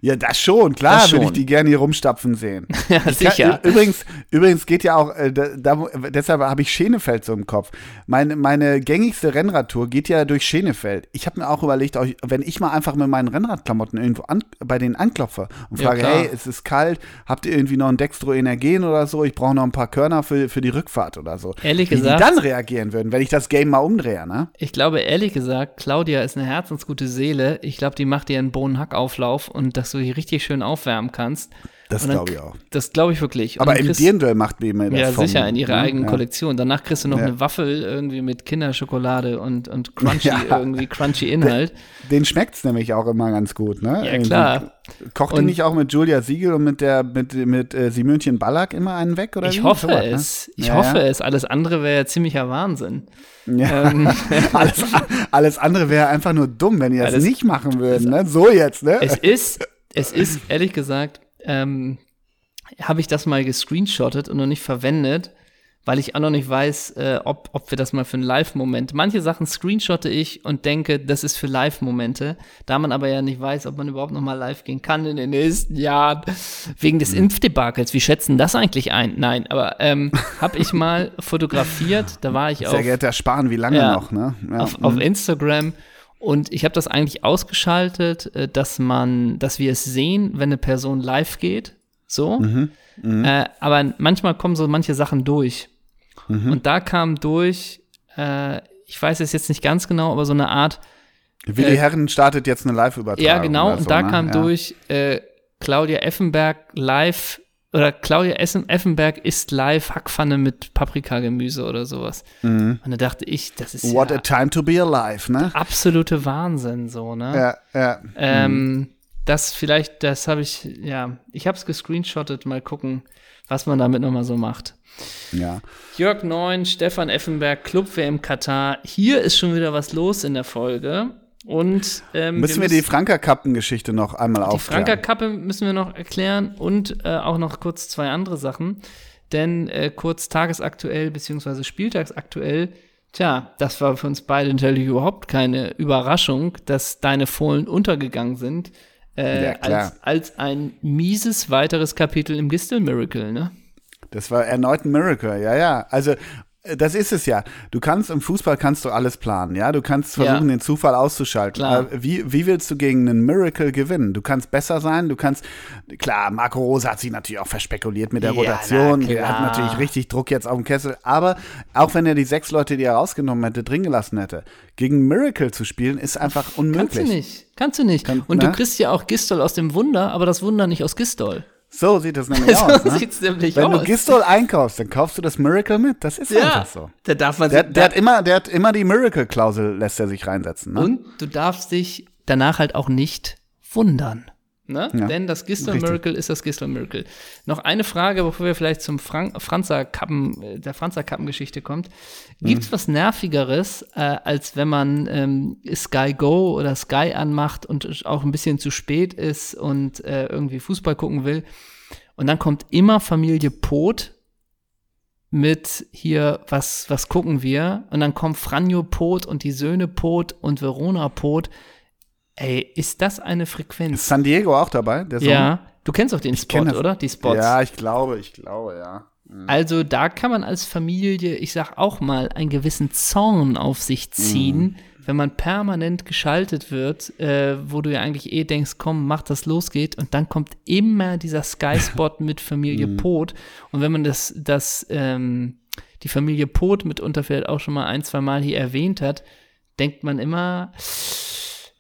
Ja, das schon. Klar Das würde ich die gerne hier rumstapfen sehen. Ja, Ich kann, sicher. ü- übrigens, übrigens geht ja auch, äh, da, deshalb habe ich Schenefeld so im Kopf. Meine, meine gängigste Rennradtour geht ja durch Schenefeld. Ich habe mir auch überlegt, wenn ich mal einfach mit meinen Rennradklamotten irgendwo an, bei denen anklopfe und Ja, frage, klar. hey, es ist kalt, habt ihr irgendwie noch ein Dextro-Energen oder so? Ich brauche noch ein paar Körner für, für die Rückfahrt oder so. Ehrlich Wie gesagt- die dann reagieren würden, wenn ich das Game mal umdrehe, ne? Ich glaube, ehrlich gesagt, Claudia ist eine herzensgute Seele. Ich glaube, die macht dir einen Bohnenhackauflauf und dass du die richtig schön aufwärmen kannst. Das glaube ich auch. Das glaube ich wirklich. Und Aber im Dirndl macht die mir das Ja, vom- sicher, in ihrer ne? eigenen ja. Kollektion. Danach kriegst du noch Ja. eine Waffel irgendwie mit Kinderschokolade und, und crunchy, Ja. irgendwie crunchy Inhalt. Den schmeckt's nämlich auch immer ganz gut, ne? Ja, Irgendwie. klar. Kocht Und- nicht auch mit Julia Siegel und mit der mit mit äh, Simönchen Ballack immer einen weg oder Ich wie? hoffe Sowas, ne? es. Ich Ja, hoffe es. Alles andere wäre ja ziemlicher Wahnsinn. Ja. Ähm, alles, alles andere wäre einfach nur dumm, wenn ihr das Alles- nicht machen würden, ne? So jetzt, ne? es ist, es ist, ehrlich gesagt, ähm, habe ich das mal gescreenshottet und noch nicht verwendet, weil ich auch noch nicht weiß, äh, ob, ob wir das mal für einen Live-Moment. Manche Sachen screenshotte ich und denke, das ist für Live-Momente. Da man aber ja nicht weiß, ob man überhaupt noch mal live gehen kann in den nächsten Jahren. Wegen des Impfdebakels. Wie schätzen das eigentlich ein? Nein, aber ähm, habe ich mal fotografiert. Da war ich Sehr auf geehrter Spahn, wie lange Ja. noch, ne? Ja. auf, auf Instagram und ich habe das eigentlich ausgeschaltet, äh, dass man, dass wir es sehen, wenn eine Person live geht, so. Mhm. Äh, aber manchmal kommen so manche Sachen durch. Mhm. Und da kam durch, äh, ich weiß es jetzt nicht ganz genau, aber so eine Art, Willi äh, Herren startet jetzt eine Live-Übertragung. ja genau, oder und so, da ne? kam ja. durch äh, Claudia Effenberg live oder Claudia Essen, Effenberg isst live Hackpfanne mit Paprikagemüse oder sowas. Und da dachte ich, das ist Mhm. What ja a time to be alive, ne? absolute Wahnsinn so, ne? Ja, ja. Ähm, das vielleicht, das habe ich, ja, ich habe es gescreenshottet, mal gucken, was man damit nochmal so macht. ja. Jörg Neun, Stefan Effenberg, Club WM Katar. Hier ist schon wieder was los in der Folge. Und ähm, Müssen wir die Franka-Kappen-Geschichte noch einmal die aufklären? Franka-Kappe müssen wir noch erklären und äh, auch noch kurz zwei andere Sachen. Denn äh, kurz tagesaktuell beziehungsweise spieltagsaktuell, tja, das war für uns beide natürlich überhaupt keine Überraschung, dass deine Fohlen untergegangen sind. Äh, Ja, als, als ein mieses weiteres Kapitel im Gistel Miracle, ne? Das war erneut ein Miracle, ja, ja. Also das ist es ja. Du kannst im Fußball kannst du alles planen, ja. Du kannst versuchen, Ja. den Zufall auszuschalten. Aber wie, wie willst du gegen einen Miracle gewinnen? Du kannst besser sein, du kannst, klar, Marco Rose hat sich natürlich auch verspekuliert mit der Ja, Rotation. na Er hat natürlich richtig Druck jetzt auf dem Kessel. Aber auch wenn er die sechs Leute, die er rausgenommen hätte, drin gelassen hätte, gegen Miracle zu spielen, ist einfach unmöglich. Kannst du nicht. Kannst du nicht. Kann- und ne? du kriegst ja auch Gistol aus dem Wunder, aber das Wunder nicht aus Gistol. So sieht das nämlich So aus. Ne? sieht's nämlich Wenn aus. du Gistol einkaufst, dann kaufst du das Miracle mit. Das ist einfach so. da darf man Der, sich- der, hat immer, der hat immer die Miracle-Klausel, lässt er sich reinsetzen. Ne? Und du darfst dich danach halt auch nicht wundern. Ne? Ja, Denn das Gistel richtig. Miracle ist das Gistel Miracle. Noch eine Frage, bevor wir vielleicht zum Fran Franzer Kappen, äh, der Franzer Kappengeschichte kommt. Gibt's was Nervigeres, äh, als wenn man ähm, Sky Go oder Sky anmacht und es auch ein bisschen zu spät ist und äh, irgendwie Fußball gucken will? Und dann kommt immer Familie Pot mit hier, was, was gucken wir? Und dann kommt Franjo Pot und die Söhne Pot und Verona Pot. Ey, ist das eine Frequenz? Ist San Diego auch dabei? Ja, du kennst auch den Spot, kenn das. oder? Die Spots. Ja, ich glaube, ich glaube, ja. Also da kann man als Familie, ich sag auch mal, einen gewissen Zorn auf sich ziehen, mhm. wenn man permanent geschaltet wird, äh, wo du ja eigentlich eh denkst, komm, mach das losgeht und dann kommt immer dieser Sky-Spot mit Familie mhm. Pot und wenn man das, das, ähm, die Familie Pot mitunter vielleicht auch schon mal ein, zwei Mal hier erwähnt hat, denkt man immer,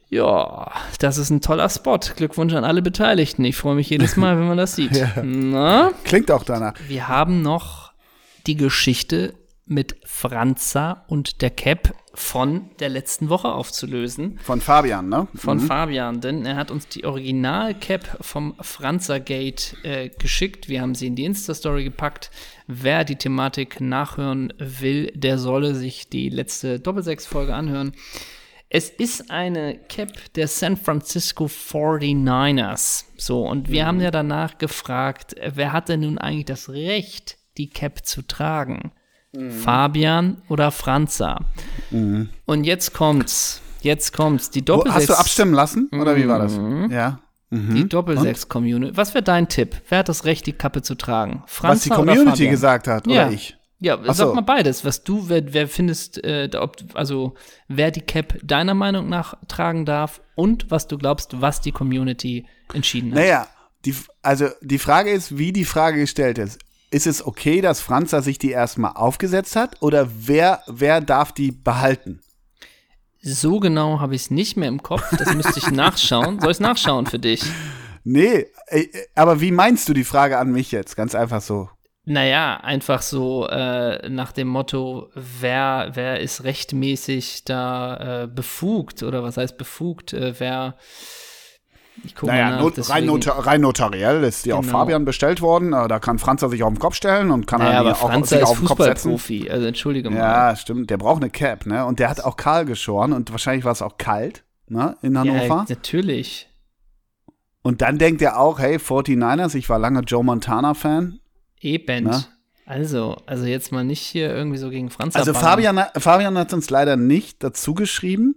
ja, das ist ein toller Spot. Glückwunsch an alle Beteiligten. Ich freue mich jedes Mal, wenn man das sieht. ja. Klingt auch danach. Wir haben noch die Geschichte mit Franza und der Cap von der letzten Woche aufzulösen. Von Fabian, ne? Von mhm. Fabian, denn er hat uns die Original-Cap vom Franza-Gate äh, geschickt. Wir haben sie in die Insta-Story gepackt. Wer die Thematik nachhören will, der solle sich die letzte Doppelsechs-Folge anhören. Es ist eine Cap der San Francisco 49ers. So, und wir mhm. haben ja danach gefragt, wer hat denn nun eigentlich das Recht, die Cap zu tragen? Mhm. Fabian oder Franza? Mhm. Und jetzt kommt's. Jetzt kommt's. Die Doppel Hast du abstimmen lassen? Oder wie war das? Mhm. Ja. Mhm. Die Doppelsechs-Community. Was wäre dein Tipp? Wer hat das Recht, die Kappe zu tragen? Franza Was die Community gesagt hat, oder ja. ich? Ja, Ach sag so. mal beides, was du, wer, wer findest, äh, ob, also wer die Cap deiner Meinung nach tragen darf und was du glaubst, was die Community entschieden hat. Naja, die, also die Frage ist, wie die Frage gestellt ist. Ist es okay, dass Franza sich die erstmal aufgesetzt hat oder wer, wer darf die behalten? So genau habe ich es nicht mehr im Kopf, das müsste ich nachschauen. Soll ich es nachschauen für dich? Nee, äh, aber wie meinst du die Frage an mich jetzt? Ganz einfach so. Naja, einfach so äh, nach dem Motto, wer, wer ist rechtmäßig da äh, befugt oder was heißt befugt, äh, wer ich gucke naja, mal nach, rein, notar rein, notariell ist die genau. auf Fabian bestellt worden. Äh, da kann Franzer sich auf den Kopf stellen und kann naja, er auch sich auf den Kopf setzen. Profi, also entschuldige mal. Ja, stimmt. Der braucht eine Cap, ne? Und der hat auch kahl geschoren und wahrscheinlich war es auch kalt, ne? In Hannover. Ja, natürlich. Und dann denkt er auch, hey, 49ers, ich war lange Joe Montana-Fan. Eben. Na? Also, also jetzt mal nicht hier irgendwie so gegen Franz. Also Fabian, Fabian hat uns leider nicht dazu geschrieben.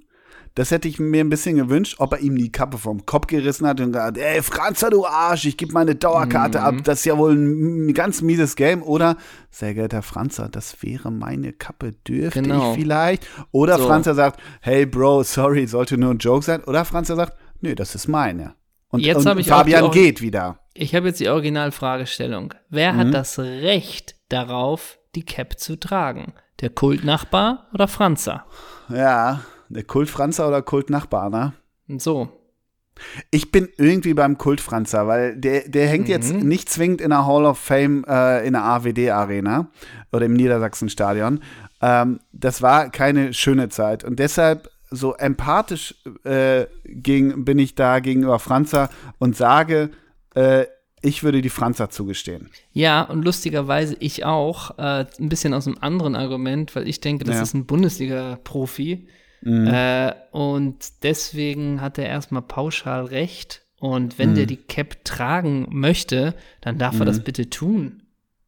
Das hätte ich mir ein bisschen gewünscht, ob er ihm die Kappe vom Kopf gerissen hat und gesagt, ey, Franzer, du Arsch, ich gebe meine Dauerkarte mhm. ab. Das ist ja wohl ein, ganz mieses Game. Oder, sehr geehrter Franzer, das wäre meine Kappe, dürfte genau. ich vielleicht? Oder so. Franzer sagt, hey Bro, sorry, sollte nur ein Joke sein. Oder Franzer sagt, nö, das ist meine. Und, jetzt und Fabian geht wieder. Ich habe jetzt die Originalfragestellung. Wer mhm. hat das Recht darauf, die Cap zu tragen? Der Kultnachbar oder Franzer? Ja, der Kultfranzer oder Kultnachbar, ne? So. Ich bin irgendwie beim Kultfranzer, weil der, der hängt mhm. jetzt nicht zwingend in der Hall of Fame äh, in der AWD-Arena oder im Niedersachsen-Stadion. Ähm, das war keine schöne Zeit und deshalb so empathisch äh, ging, bin ich da gegenüber Franzer und sage, äh, ich würde die Franzer zugestehen. Ja, und lustigerweise ich auch. Äh, ein bisschen aus einem anderen Argument, weil ich denke, das ja. ist ein Bundesliga-Profi. Mhm. Äh, und deswegen hat er erstmal pauschal recht. Und wenn mhm. der die Cap tragen möchte, dann darf mhm. er das bitte tun.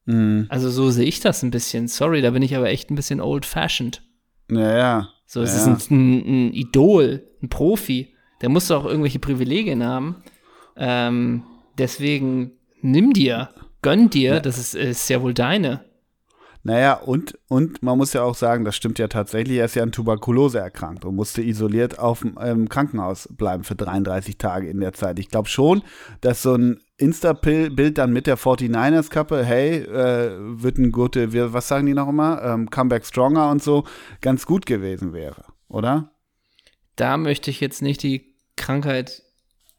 Mhm. Also so sehe ich das ein bisschen. Sorry, da bin ich aber echt ein bisschen old-fashioned. Naja. So, es ja. ist ein, ein, ein, Idol, ein Profi. Der muss doch auch irgendwelche Privilegien haben. Ähm, deswegen nimm dir, gönn dir, ja. das ist, ist ja wohl deine. Naja, und, und man muss ja auch sagen, das stimmt ja tatsächlich, er ist ja an Tuberkulose erkrankt und musste isoliert auf dem ähm, Krankenhaus bleiben für 33 Tage in der Zeit. Ich glaube schon, dass so ein Insta-Bild dann mit der 49ers-Kappe, hey, äh, wird ein gute, was sagen die noch immer? Ähm, Comeback Stronger und so, ganz gut gewesen wäre, oder? Da möchte ich jetzt nicht die Krankheit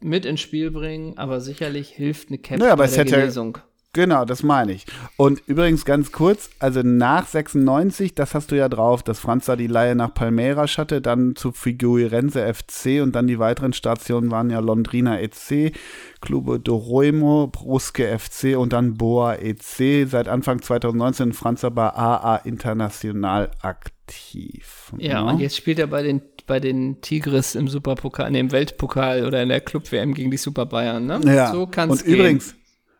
mit ins Spiel bringen, aber sicherlich hilft eine Cap naja, bei der Genesung. Genau, das meine ich. Und übrigens ganz kurz, also nach 96, das hast du ja drauf, dass Franz da die Laie nach Palmeiras hatte, dann zu Figueirense FC und dann die weiteren Stationen waren ja Londrina EC, Clube Doroimo, Brusque FC und dann Boa EC. Seit Anfang 2019 Franz bei AA International aktiv. Ja, ja, und jetzt spielt er bei den bei den Tigris im Superpokal, nee, im Weltpokal oder in der Club-WM gegen die Super Bayern, ne? Ja. So kann es gehen. Übrigens,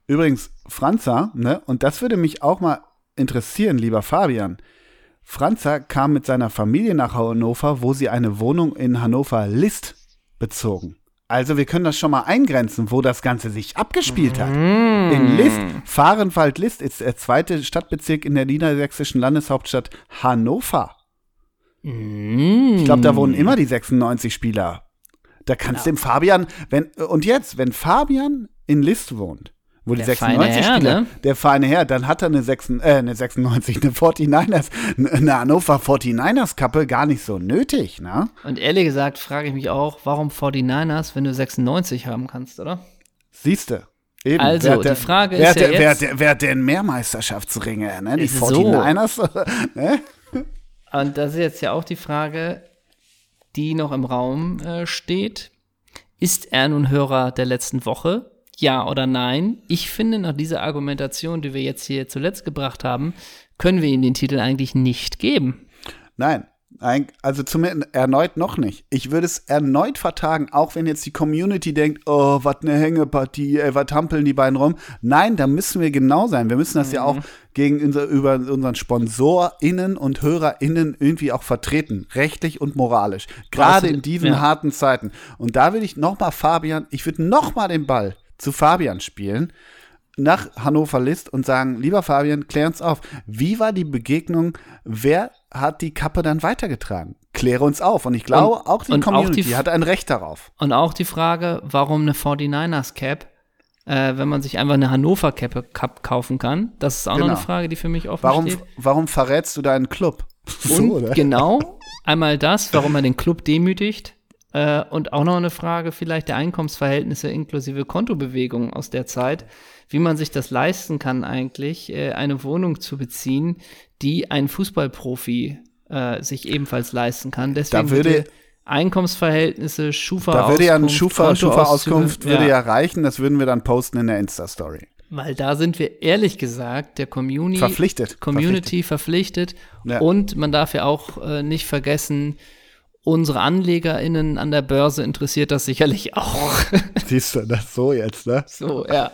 übrigens, Franza, ne, und das würde mich auch mal interessieren, lieber Fabian. Franza kam mit seiner Familie nach Hannover, wo sie eine Wohnung in Hannover List bezogen. Also wir können das schon mal eingrenzen, wo das Ganze sich abgespielt hat. In List, Fahrenwald-List ist der zweite Stadtbezirk in der niedersächsischen Landeshauptstadt Hannover. Ich glaube, da wohnen immer die 96 Spieler. Da kannst du dem Fabian, wenn, und jetzt, wenn Fabian in List wohnt, wo die Der feine 96 Herr, Spieler, ne? der feine Herr, dann hat er eine, 6, äh, eine 96, eine 49ers, eine Hannover 49ers Kappe gar nicht so nötig, ne? Und ehrlich gesagt frage ich mich auch, warum 49ers, wenn du 96 haben kannst, oder? Siehste. Eben. Also, Wer hat die denn- Frage ist ja wer, jetzt- hat denn- wer hat denn mehr Meisterschaftsringe? Ne? Die Ist so. 49ers? ne? Und das ist jetzt ja auch die Frage, die noch im Raum äh, steht. Ist er nun Hörer der letzten Woche? Ja oder nein? Ich finde, nach dieser Argumentation, die wir jetzt hier zuletzt gebracht haben, können wir ihm den Titel eigentlich nicht geben. Nein. Ein, also zumindest erneut noch nicht. Ich würde es erneut vertagen, auch wenn jetzt die Community denkt, oh, was eine Hängepartie, ey, was hampeln die beiden rum. Nein, da müssen wir genau sein. Wir müssen das ja auch gegen unser, über unseren SponsorInnen und HörerInnen irgendwie auch vertreten. Rechtlich und moralisch. Gerade in diesen ja. harten Zeiten. Und da will ich nochmal Fabian, ich würde nochmal den Ball zu Fabian spielen nach Hannover List und sagen, lieber Fabian, klär uns auf. Wie war die Begegnung? Wer hat die Kappe dann weitergetragen? Kläre uns auf. Und ich glaube, Und- auch die und auch Community die- hat ein Recht darauf. Und auch die Frage, warum eine 49ers Cap, äh, wenn man sich einfach eine Hannover Cap, Cup kaufen kann. Das ist auch noch Genau. eine Frage, die für mich offen Warum, steht. warum verrätst du deinen Club? Und genau, einmal das, warum er den Club demütigt. Äh, und auch noch eine Frage vielleicht der Einkommensverhältnisse inklusive Kontobewegungen aus der Zeit, wie man sich das leisten kann eigentlich, äh, eine Wohnung zu beziehen, die ein Fußballprofi äh, sich ebenfalls leisten kann. Deswegen Da würde- Einkommensverhältnisse, Schufa, Da würde ja ein Schufa, Kontoauszüge, Schufa-Auskunft würde ja reichen. Das würden wir dann posten in der Insta-Story. Weil da sind wir ehrlich gesagt der Community Verpflichtet. Community verpflichtet. Ja. Und man darf ja auch äh, nicht vergessen, unsere AnlegerInnen an der Börse interessiert das sicherlich auch. Siehst du das so jetzt, ne? so, ja.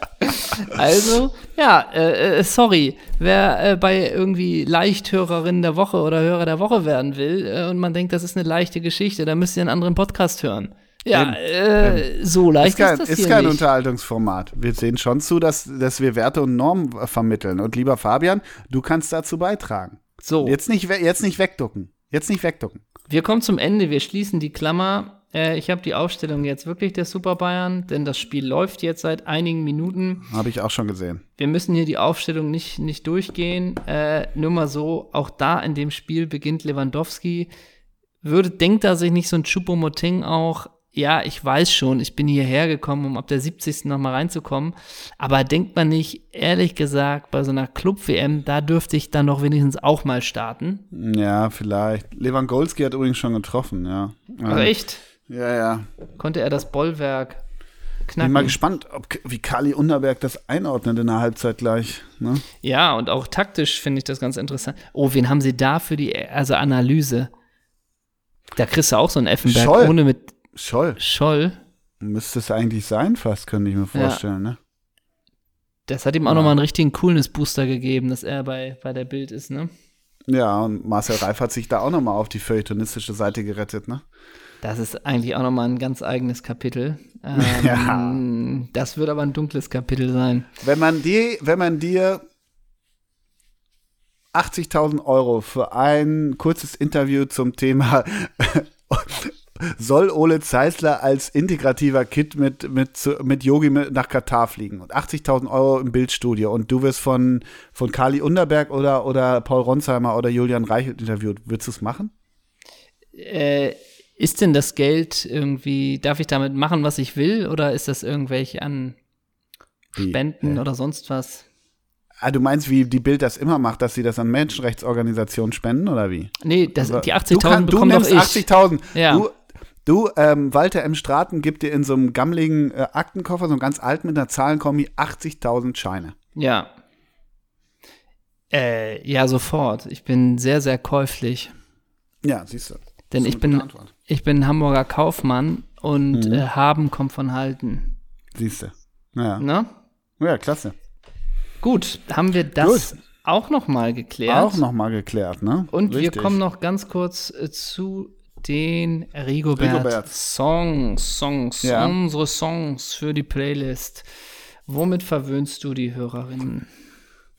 Also, ja, äh, äh, sorry, wer äh, bei irgendwie Leichthörerin der Woche oder Hörer der Woche werden will äh, und man denkt, das ist eine leichte Geschichte, dann müsst ihr einen anderen Podcast hören. Ja, Eben. äh, so leicht Ist kein, ist das ist hier kein nicht. Unterhaltungsformat. Wir sehen schon zu, dass, dass wir Werte und Normen vermitteln. Und lieber Fabian, du kannst dazu beitragen. So. Jetzt nicht, jetzt nicht wegducken. Jetzt nicht wegducken. Wir kommen zum Ende, wir schließen die Klammer. Äh, ich habe die Aufstellung jetzt wirklich der Super Bayern, denn das Spiel läuft jetzt seit einigen Minuten. Habe ich auch schon gesehen. Wir müssen hier die Aufstellung nicht, nicht durchgehen. Äh, nur mal so, auch da in dem Spiel beginnt Lewandowski. Würde, denkt da sich nicht so ein Choupo-Moting auch, ja, ich weiß schon, ich bin hierher gekommen, um ab der 70. nochmal reinzukommen. Aber denkt man nicht, ehrlich gesagt, bei so einer Club-WM, da dürfte ich dann doch wenigstens auch mal starten. Ja, vielleicht. Lewandowski hat übrigens schon getroffen, ja. Also echt? Ja, ja. Konnte er das Bollwerk Bin mal knacken? gespannt, ob, wie Kali Unterberg das einordnet in der Halbzeit gleich. Ne? Ja, und auch taktisch finde ich das ganz interessant. Oh, wen haben sie da für die also Analyse? Da kriegst du auch so einen Effenberg Scholl. ohne mit Scholl. Scholl. Müsste es eigentlich sein, fast, könnte ich mir vorstellen. Ne? Das hat ihm auch Ja. nochmal einen richtigen Coolness-Booster gegeben, dass er bei, bei der Bild ist, ne? Ja, und Marcel Reif hat sich da auch nochmal auf die feuilletonistische Seite gerettet, ne? Das ist eigentlich auch nochmal ein ganz eigenes Kapitel. Ähm, Ja. Das wird aber ein dunkles Kapitel sein. Wenn man, die, wenn man dir 80.000 Euro für ein kurzes Interview zum Thema soll Ole Zeisler als integrativer Kid mit, mit, mit Yogi nach Katar fliegen und 80.000 Euro im Bildstudio und du wirst von, von Kali Underberg oder, oder Paul Ronsheimer oder Julian Reichelt interviewt, würdest du es machen? Äh, ist denn das Geld irgendwie, darf ich damit machen, was ich will, oder ist das irgendwelche an? Spenden Hä? oder sonst was? Ah, du meinst, wie die Bild das immer macht, dass sie das an Menschenrechtsorganisationen spenden oder wie? Nee, das, die Du, 80.000 kann, du bekommen doch nimmst ich. 80.000. Ja. Du, du ähm, Walter M. Straten gibt dir in so einem gammeligen äh, Aktenkoffer, so einem ganz alten mit einer Zahlenkombi, 80.000 Scheine. Ja. Äh, ja, sofort. Ich bin sehr, sehr käuflich. Ja, siehst du. Denn ich bin, Antwort. ich bin Hamburger Kaufmann und Mhm. äh, haben kommt von halten. Siehst du. Ja. Ja, klasse. Gut, haben wir das auch noch mal geklärt. Auch nochmal geklärt, ne? Und Richtig. wir kommen noch ganz kurz äh, zu den Rigobert, Rigobert. Songs, Songs, Ja. unsere Songs für die Playlist. Womit verwöhnst du die Hörerinnen?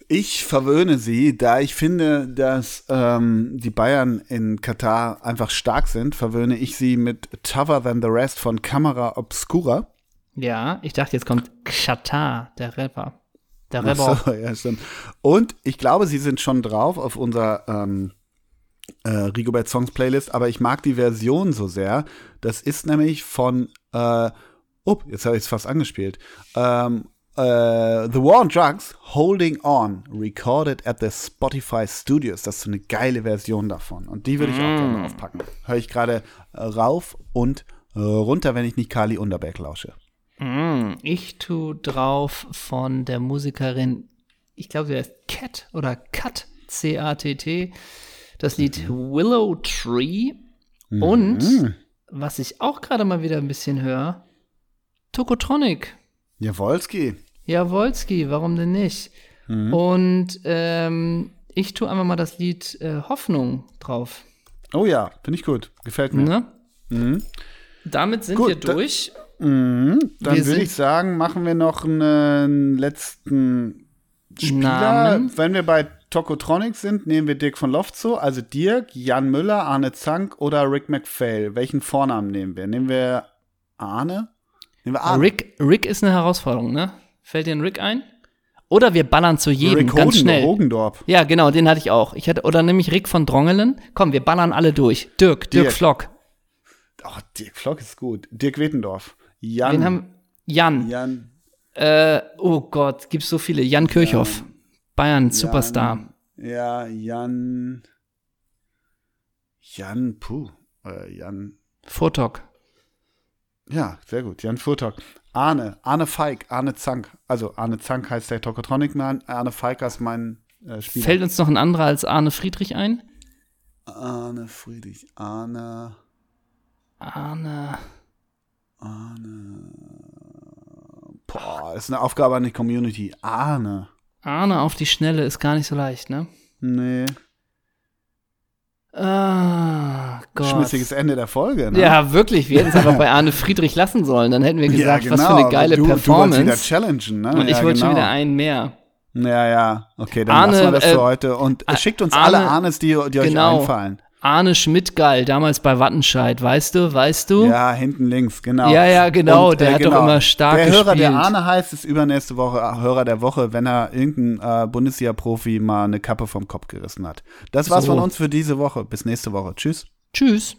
Ich verwöhne sie, da ich finde, dass ähm, die Bayern in Katar einfach stark sind, verwöhne ich sie mit Tougher Than the Rest von Camera Obscura. Ja, ich dachte, jetzt kommt Xatar, der Rapper. Der Rapper. so, ja, stimmt. Und ich glaube, sie sind schon drauf auf unserer ähm, äh, Rigobert Songs Playlist, aber ich mag die Version so sehr. Das ist nämlich von, äh, oh, jetzt habe ich es fast angespielt. Ähm, äh, The War on Drugs, Holding On, recorded at the Spotify Studios. Das ist so eine geile Version davon. Und die würde ich auch gerne aufpacken. Höre ich gerade äh, rauf und äh, runter, wenn ich nicht Kali Unterberg lausche. Mm, ich tu drauf von der Musikerin, ich glaube, sie heißt Cat oder Cut, C-A-T-T, das Lied Willow Tree. Und, was ich auch gerade mal wieder ein bisschen höre, Tokotronic. Jawolski. Jawolski, warum denn nicht? Und ähm, ich tue einfach mal das Lied äh, Hoffnung drauf. Oh ja, finde ich gut. Gefällt mir. Ne? Damit sind Gut, wir da- durch. Mhm. Dann Wir würde ich sagen, machen wir noch einen letzten Spieler. Namen. Wenn wir bei Tokotronic sind, nehmen wir Dirk von Lofzow, also Dirk, Jan Müller, Arne Zank oder Rick McPhail. Welchen Vornamen nehmen wir? Nehmen wir Arne? Nehmen wir Arne. Rick, Rick ist eine Herausforderung, ne? Fällt dir ein Rick ein? Oder wir ballern zu jedem Rick ganz schnell. Hogendorp. Ja, genau, den hatte ich auch. Ich hatte, oder nämlich Rick von Drongelen. Komm, wir ballern alle durch. Dirk, Dirk Dirk. Flock. Oh, Dirk Flock ist gut. Dirk Wetendorf. Jan. Jan. Jan. Äh, oh Gott, gibt's so viele. Jan Kirchhoff. Bayern, Superstar. Ja, Jan. Jan, puh. Äh, Jan. Furtok. Ja, sehr gut. Jan Furtok. Arne, Arne Feig, Arne Zank. Also Arne Zank heißt der Tokotronic-Man, Arne Feig ist mein äh, Spieler. Fällt uns noch ein anderer als Arne Friedrich ein? Arne Friedrich, Arne, Arne. Arne. Boah, ist eine Aufgabe an die Community. Arne. Arne auf die Schnelle ist gar nicht so leicht, ne? Nee. Ah, Gott. Schmissiges Ende der Folge, ne? Ja, wirklich. Wir hätten es einfach bei Arne Friedrich lassen sollen. Dann hätten wir gesagt, was für eine geile genau. du, Performance. Du wolltest wieder challengen, ne? Und ich ja, wollte schon genau. wieder einen mehr. Ja, ja. Okay, dann Arne, lassen wir das äh, für heute. Und Ar- schickt uns Arne- alle Arnes, die, die euch genau. einfallen. Arne Schmidtgall, damals bei Wattenscheid, weißt du, weißt du? Ja, hinten links, genau. Ja, ja, genau, der hat doch immer stark Der Hörer, der gespielt. Arne heißt, ist übernächste Woche äh, Hörer der Woche, wenn er irgendein äh, Bundesliga-Profi mal eine Kappe vom Kopf gerissen hat. Das war's So. von uns für diese Woche. Bis nächste Woche. Tschüss. Tschüss.